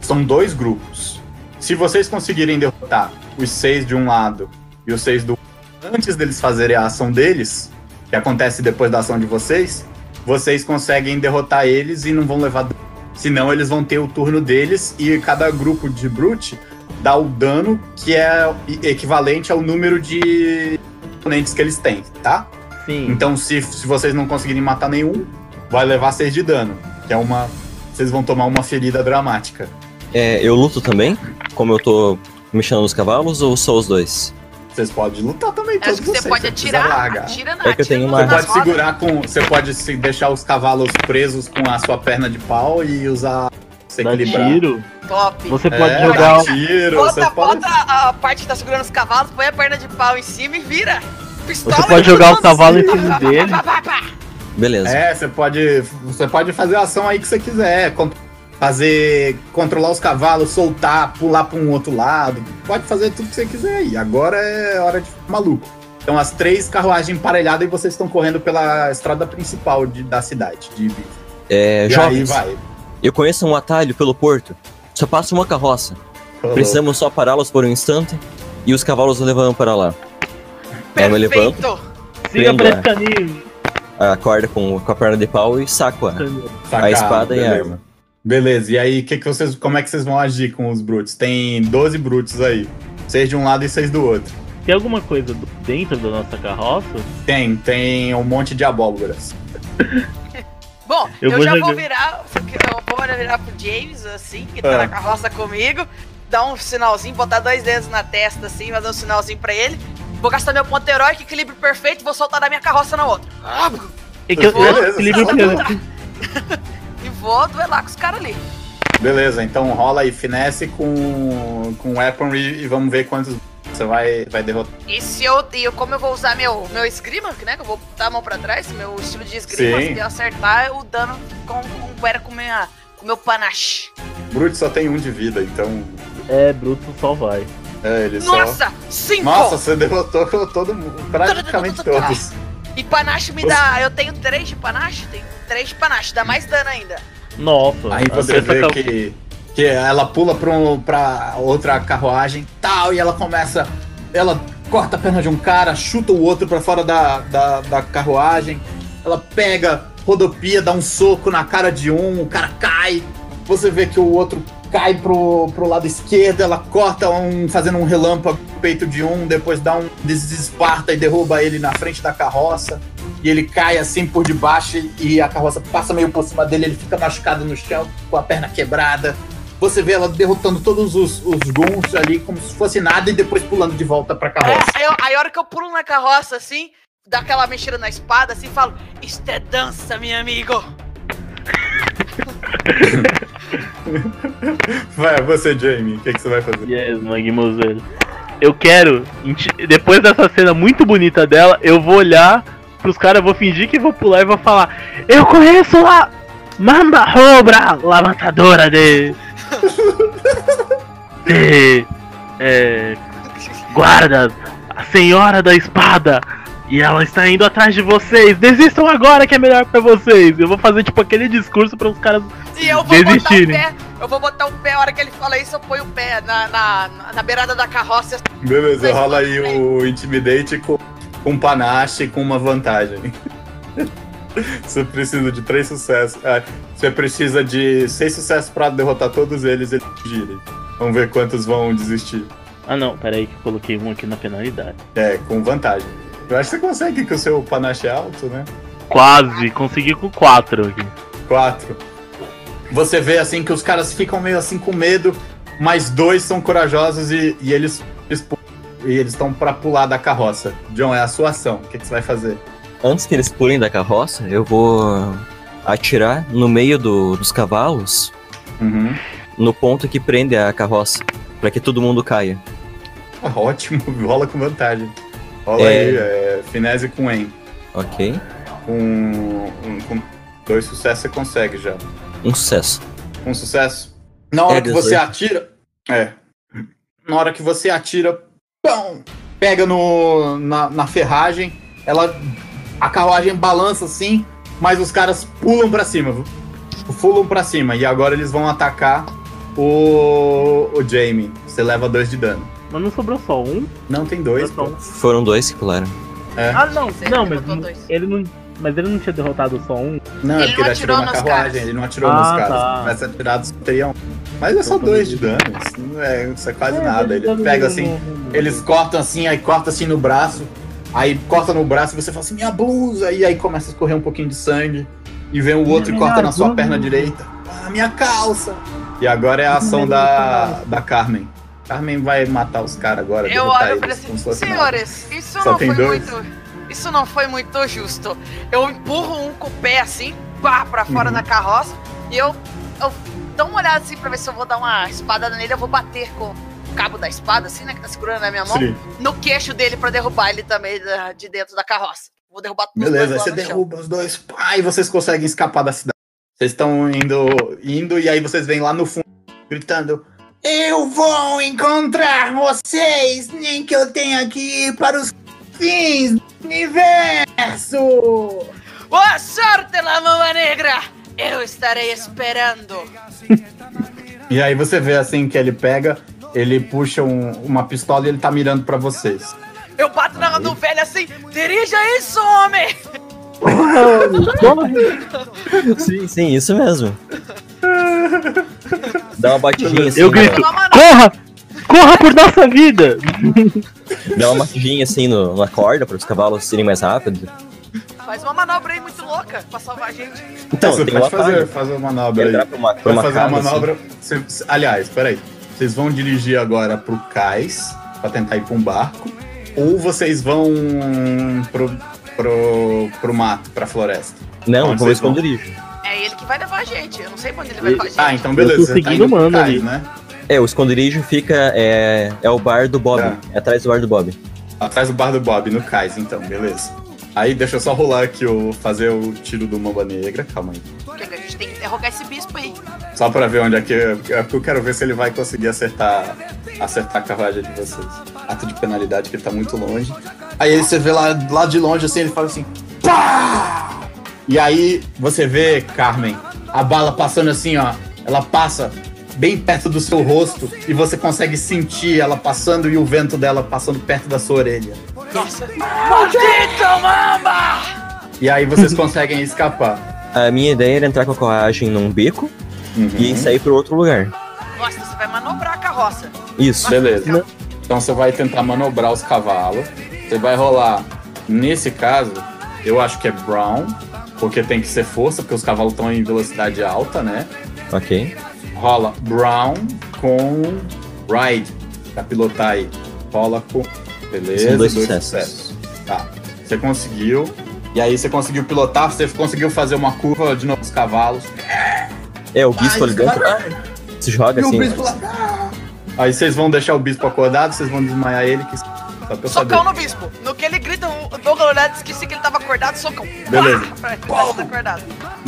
São dois grupos. Se vocês conseguirem derrotar os seis de um lado e os seis do outro, antes deles fazerem a ação deles, que acontece depois da ação de vocês, vocês conseguem derrotar eles e não vão levar. dano. Senão eles vão ter o turno deles e cada grupo de Brute dá o dano que é equivalente ao número de oponentes que eles têm, tá? Sim. Então se, se vocês não conseguirem matar nenhum, vai levar 6 de dano, que é uma. Vocês vão tomar uma ferida dramática. É, eu luto também? Como eu tô mexendo nos cavalos ou só os dois? Vocês podem lutar também, todos Acho que você vocês, pode não precisa atirar. Atira na É que eu tenho uma- Você pode segurar com. Você pode se deixar os cavalos presos com a sua perna de pau e usar. Se Dá equilibrar. tiro. Top. Você É, pode dá jogar. um- tiro, Bota, você pode. bota a parte que tá segurando os cavalos, põe a perna de pau em cima e vira. Pistola Você pode jogar o cavalo em cima dele. Beleza. É, você pode. Você pode fazer a ação aí que você quiser. Fazer. controlar os cavalos, soltar, pular pra um outro lado. Pode fazer tudo que você quiser aí. Agora é hora de ficar maluco. Então as três carruagens emparelhadas e vocês estão correndo pela estrada principal de- da cidade de Ibiza. É, E aí jovens, vai. Eu conheço um atalho pelo porto. Só passa uma carroça. Precisamos só pará-los por um instante e os cavalos o levarão para lá. Eu me levanto, Perfeito! Siga é. esse caminho. a corda com, com a perna de pau e saco a, Sacado, a espada e a beleza. arma. Beleza, e aí que que vocês, como é que vocês vão agir com os brutos? Tem 12 brutos aí. Seis de um lado e seis do outro. Tem alguma coisa dentro da nossa carroça? Tem, tem um monte de abóboras. Bom, Eu eu, vou já vou virar. Eu vou virar pro James, assim, que tá Ah. na carroça comigo. Dar um sinalzinho, botar dois dedos na testa, assim, fazer um sinalzinho pra ele. Vou gastar meu ponto heróico, equilíbrio perfeito, e vou soltar da minha carroça na outra. Ah, É que eu, Beleza, equilíbrio só que- E vou duelar com os caras ali. Beleza, então rola aí finesse com, com weaponry e vamos ver quantos você vai, vai derrotar. E se eu, e eu- como eu vou usar meu, meu esgrima, né? Que eu vou botar a mão pra trás, meu estilo de esgrima, Sim. se eu acertar o dano com, com, era com, minha, com meu panache. Brute só tem um de vida, então. É, Bruto só vai. É, ele só. Nossa! Cinco! Nossa, você derrotou todo mundo, praticamente todos. E panache me dá. Eu tenho três de panache? Tenho três de panache, dá mais dano ainda. Nossa. Aí você vê que, que ela pula pra, um, pra outra carruagem tal, e ela começa. Ela corta a perna de um cara, chuta o outro pra fora da, da, da carruagem. Ela pega, rodopia, dá um soco na cara de um, o cara cai. Você vê que o outro cai pro, pro lado esquerdo, ela corta um, fazendo um relâmpago no peito de um, depois dá um desesparta e derruba ele na frente da carroça. E ele cai assim por debaixo e a carroça passa meio por cima dele, ele fica machucado no chão, com a perna quebrada. Você vê ela derrotando todos os, os guns ali como se fosse nada e depois pulando de volta pra carroça. É, aí, aí a hora que eu pulo na carroça, assim, dá aquela mexida na espada, assim, e falo: Isto é dança, meu amigo! Vai, você, Jamie, o que, que você vai fazer? Yes, Magmoseiro. Eu quero, depois dessa cena muito bonita dela, eu vou olhar pros caras, vou fingir que vou pular e vou falar: Eu conheço a Mamba Robra, levantadora de. De. É, guarda, a senhora da espada. E ela está indo atrás de vocês. Desistam agora que é melhor pra vocês. Eu vou fazer tipo aquele discurso para os caras E eu vou botar o desistirem. pé, eu vou botar o pé, a hora que ele fala isso, eu ponho o pé na, na, na beirada da carroça. Beleza, rola aí o Intimidate com, com panache com uma vantagem. Você precisa de três sucessos. Ah, você precisa de seis sucessos pra derrotar todos eles e eles girem. Vamos ver quantos vão desistir. Ah não, peraí que eu coloquei um aqui na penalidade. É, com vantagem. Eu acho que você consegue que o seu panache é alto, né? Quase, consegui com quatro aqui. Quatro. Você vê assim que os caras ficam meio assim com medo, mas dois são corajosos e, e eles e eles estão pra pular da carroça. John, é a sua ação. O que, que você vai fazer? Antes que eles pulem da carroça, eu vou atirar no meio do- dos cavalos, Uhum. no ponto que prende a carroça, pra que todo mundo caia. Ah, Ótimo, rola com vantagem. Rola É. aí, é, finese com em. Ok? Com, um- com dois sucessos você consegue já. Um sucesso. Um sucesso. Na hora É, que você 18. atira. É. Na hora que você atira. Pão! Pega no, na, na ferragem. Ela. A carruagem balança assim. Mas os caras pulam pra cima. viu? Pulam pra cima. E agora eles vão atacar o. O Jamie. Você leva dois de dano. Mas não sobrou só um? Não tem dois. Um. Foram dois que pularam. É. Ah não, Você não, mas dois. ele não. Mas ele não tinha derrotado só um. Não, Ele é porque não ele atirou atirou na carruagem, caras. ele não atirou Ah, nos caras. tá. Se tivesse atirado, teria um. Mas é só Então, dois de dano. Isso não é, isso é quase É, nada. Ele dano pega assim, eles cortam assim, aí corta assim no braço. Aí corta no braço e você fala assim, minha blusa. E aí começa a escorrer um pouquinho de sangue. E vem o outro e corta na sua blusa. perna direita. Ah, minha calça. E agora é a ação da, da Carmen. Carmen vai matar os caras agora. Eu olho pra eles, assim, senhores, isso Só não foi dois? muito. Isso não foi muito justo. Eu empurro um com o pé assim, pá, pra fora Uhum. da carroça, e eu, eu dou uma olhada assim pra ver se eu vou dar uma espadada nele, eu vou bater com cabo da espada, assim, né, que tá segurando na minha mão, Sim. no queixo dele pra derrubar ele também de dentro da carroça. Vou derrubar todos Beleza, você chão. derruba os dois, pá, e vocês conseguem escapar da cidade. Vocês estão indo, indo, e aí vocês vêm lá no fundo, gritando: Eu vou encontrar vocês, nem que eu tenha que ir para os fins do universo! Boa sorte, La Mama Negra! Eu estarei esperando. E aí você vê assim que ele pega, ele puxa um- uma pistola e ele tá mirando pra vocês. Eu bato na do velho assim, dirija isso, homem! Sim, sim, isso mesmo. Dá uma batidinha assim. Eu no- grito, Uma manobra. corra! Corra por nossa vida! Dá uma batidinha assim no- na corda para os cavalos irem mais rápido. Faz uma manobra aí muito louca pra salvar a gente. Então, você tem pode fazer, fazer uma manobra aí. Pra uma, pra uma fazer uma casa, assim. manobra. Cê- cê- aliás, peraí. Vocês vão dirigir agora pro cais pra tentar ir pra um barco. Ou vocês vão pro, pro, pro mato, pra floresta. Não, Onde vou vocês vão? esconderijo. É ele que vai levar a gente. Eu não sei pra onde ele vai levar a gente. Ah, então Eu beleza. tô você tá seguindo indo o mano ali. né? É, o esconderijo fica. É, é o bar do Bob. Tá. É atrás do bar do Bob. Atrás do bar do Bob, no cais, então, beleza. Aí deixa eu só rolar aqui o fazer o tiro do Mamba Negra, calma aí. A gente tem que interrogar esse bispo aí. Só pra ver onde é que. É porque eu quero ver se ele vai conseguir acertar acertar a carruagem de vocês. Ato de penalidade que ele tá muito longe. Aí você vê lá, lá de longe assim, ele fala assim. Pá! E aí você vê, Carmen, a bala passando assim, ó. Ela passa bem perto do seu rosto e você consegue sentir ela passando e o vento dela passando perto da sua orelha. Nossa. Maldito mamba! E aí vocês conseguem escapar. A minha ideia era entrar com a coragem num beco Uhum. e sair pro outro lugar. Nossa, você vai manobrar a carroça. Isso. Beleza. Então você vai tentar manobrar os cavalos. Você vai rolar. Nesse caso, eu acho que é Brown, porque tem que ser força, porque os cavalos estão em velocidade alta, né? Ok. Rola Brown com Ride pra pilotar aí. Rola com. Beleza, São dois sucessos. sucessos. Tá. Você conseguiu. E aí você conseguiu pilotar, você conseguiu fazer uma curva de novo os cavalos. É, o bispo ali dentro. cara. Se joga E o assim. bispo lá. Ah! Aí vocês vão deixar o bispo acordado, vocês vão desmaiar ele. Que... Só pra. Socão no bispo. No que ele grita, eu dou uma olhada, esqueci que ele tava acordado, socão. Beleza. Pá! Tá acordado.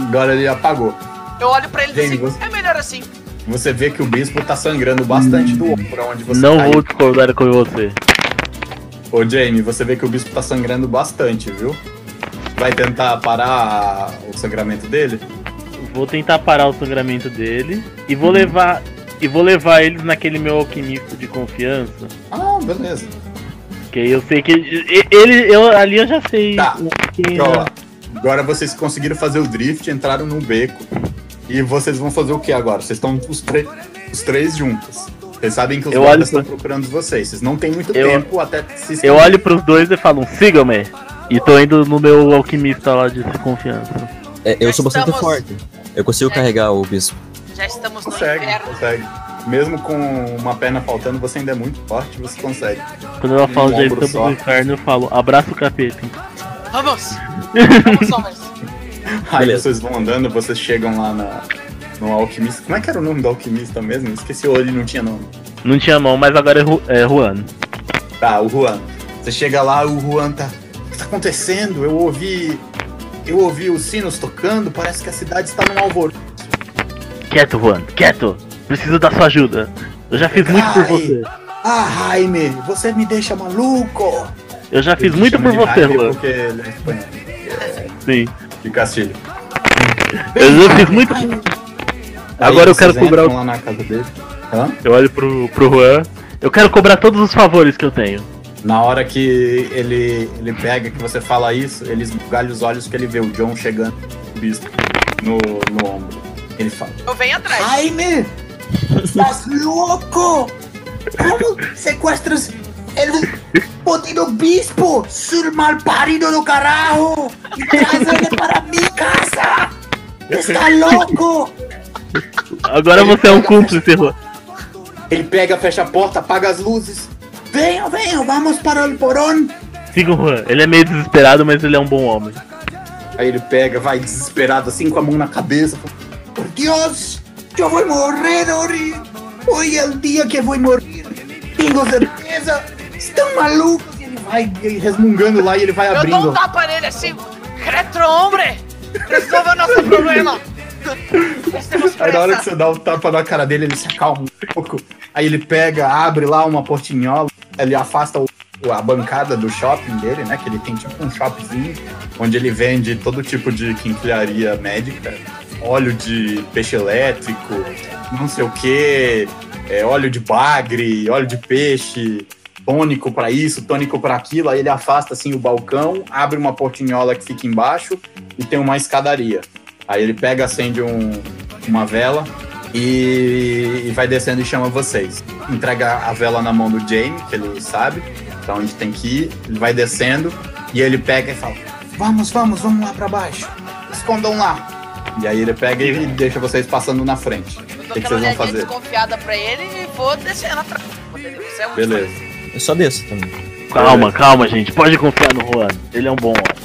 Agora ele apagou. Eu olho pra ele e digo assim, você- é melhor assim. Você vê que o bispo tá sangrando bastante do ombro onde você Não caiu. vou discordar com você. Ô, Jamie, você vê que o bispo tá sangrando bastante, viu? Vai tentar parar o sangramento dele? Vou tentar parar o sangramento dele e vou levar e vou levar eles naquele meu alquimista de confiança. Ah, beleza. Que eu sei que ele eu ali eu já sei Tá. o que Ó, agora vocês conseguiram fazer o drift, entraram no beco. E vocês vão fazer o que agora? Vocês estão os, os três juntos. Vocês sabem que os guardas olho estão pra- procurando vocês. Vocês não têm muito Eu- tempo até se Eu olho pros dois e falo, sigam-me. E tô indo no meu alquimista lá de confiança. É, eu Já sou bastante estamos- forte. Eu consigo É. carregar o bispo. Já estamos no Consegue, inferno. consegue. Mesmo com uma perna faltando, você ainda é muito forte, você consegue. Quando ela fala Um já ombro estamos só. no inferno, eu falo, abraça o capeta. Vamos! Vamos, homens! Aí Beleza. vocês vão andando, vocês chegam lá na, no alquimista. Como é que era o nome do alquimista mesmo? Esqueci, ou ele não tinha nome. Não tinha mão, mas agora é, Ru é Juan. Tá, o Juan. Você chega lá, o Juan tá. O que tá acontecendo? Eu ouvi. Eu ouvi os sinos tocando, parece que a cidade está num alvoroço. Quieto, Juan, quieto. Preciso da sua ajuda. Eu já fiz muito por Ai. você. Ah, Jaime, você me deixa maluco! Eu já fiz Ele muito por você, Juan. Porque ele é espanhol. Sim. De Castilho. Eu já fiz muito. Aí Agora eu quero cobrar lá na casa dele. Hã? Eu olho pro, pro Juan. Eu quero cobrar todos os favores que eu tenho. Na hora que ele, ele pega, que você fala isso, ele esbugalha os olhos que ele vê o John chegando, o bispo, no, no ombro. Ele fala: Eu venho atrás. Jaime, estás louco? ¿Cómo secuestras el podido bispo, sur mal parido do carajo, traes ele para mi casa? Está louco? Agora você é um cúmplice, Juan. Ele pega, fecha a porta, apaga as luzes. Venha, venha, vamos para el porón. Siga o Juan. Ele é meio desesperado, mas ele é um bom homem. Aí ele pega, vai desesperado assim, com a mão na cabeça. fala, Por Dios, yo voy a morrer hoy. Hoy es el día que voy a morir. Tengo certeza. Estão malucos. E ele vai resmungando lá e ele vai Eu dou abrindo. um tapa nele assim. Retro, homem! Resolva o nosso problema! Temos Aí na hora que você dá o tapa na cara dele, ele se acalma um pouco. Aí ele pega, abre lá uma portinhola, ele afasta o a bancada do shopping dele, né? Que ele tem tipo um shoppingzinho onde ele vende todo tipo de quinquilharia médica, óleo de peixe elétrico, não sei o que, óleo de bagre, óleo de peixe, tônico para isso, tônico para aquilo. Aí ele afasta assim o balcão, abre uma portinhola que fica embaixo e tem uma escadaria. Aí ele pega, acende um, uma vela e, e vai descendo e chama vocês. Entrega a vela na mão do Jamie, que ele sabe pra onde tem que ir. Ele vai descendo e ele pega e fala: Vamos, vamos, vamos lá pra baixo. Escondam lá. E aí ele pega e deixa vocês passando na frente. O que, que vocês vão fazer? desconfiada pra ele e vou descendo atrás. Beleza. Eu só desço também. Calma, calma, gente. Pode confiar no Juan. Ele é um bom homem.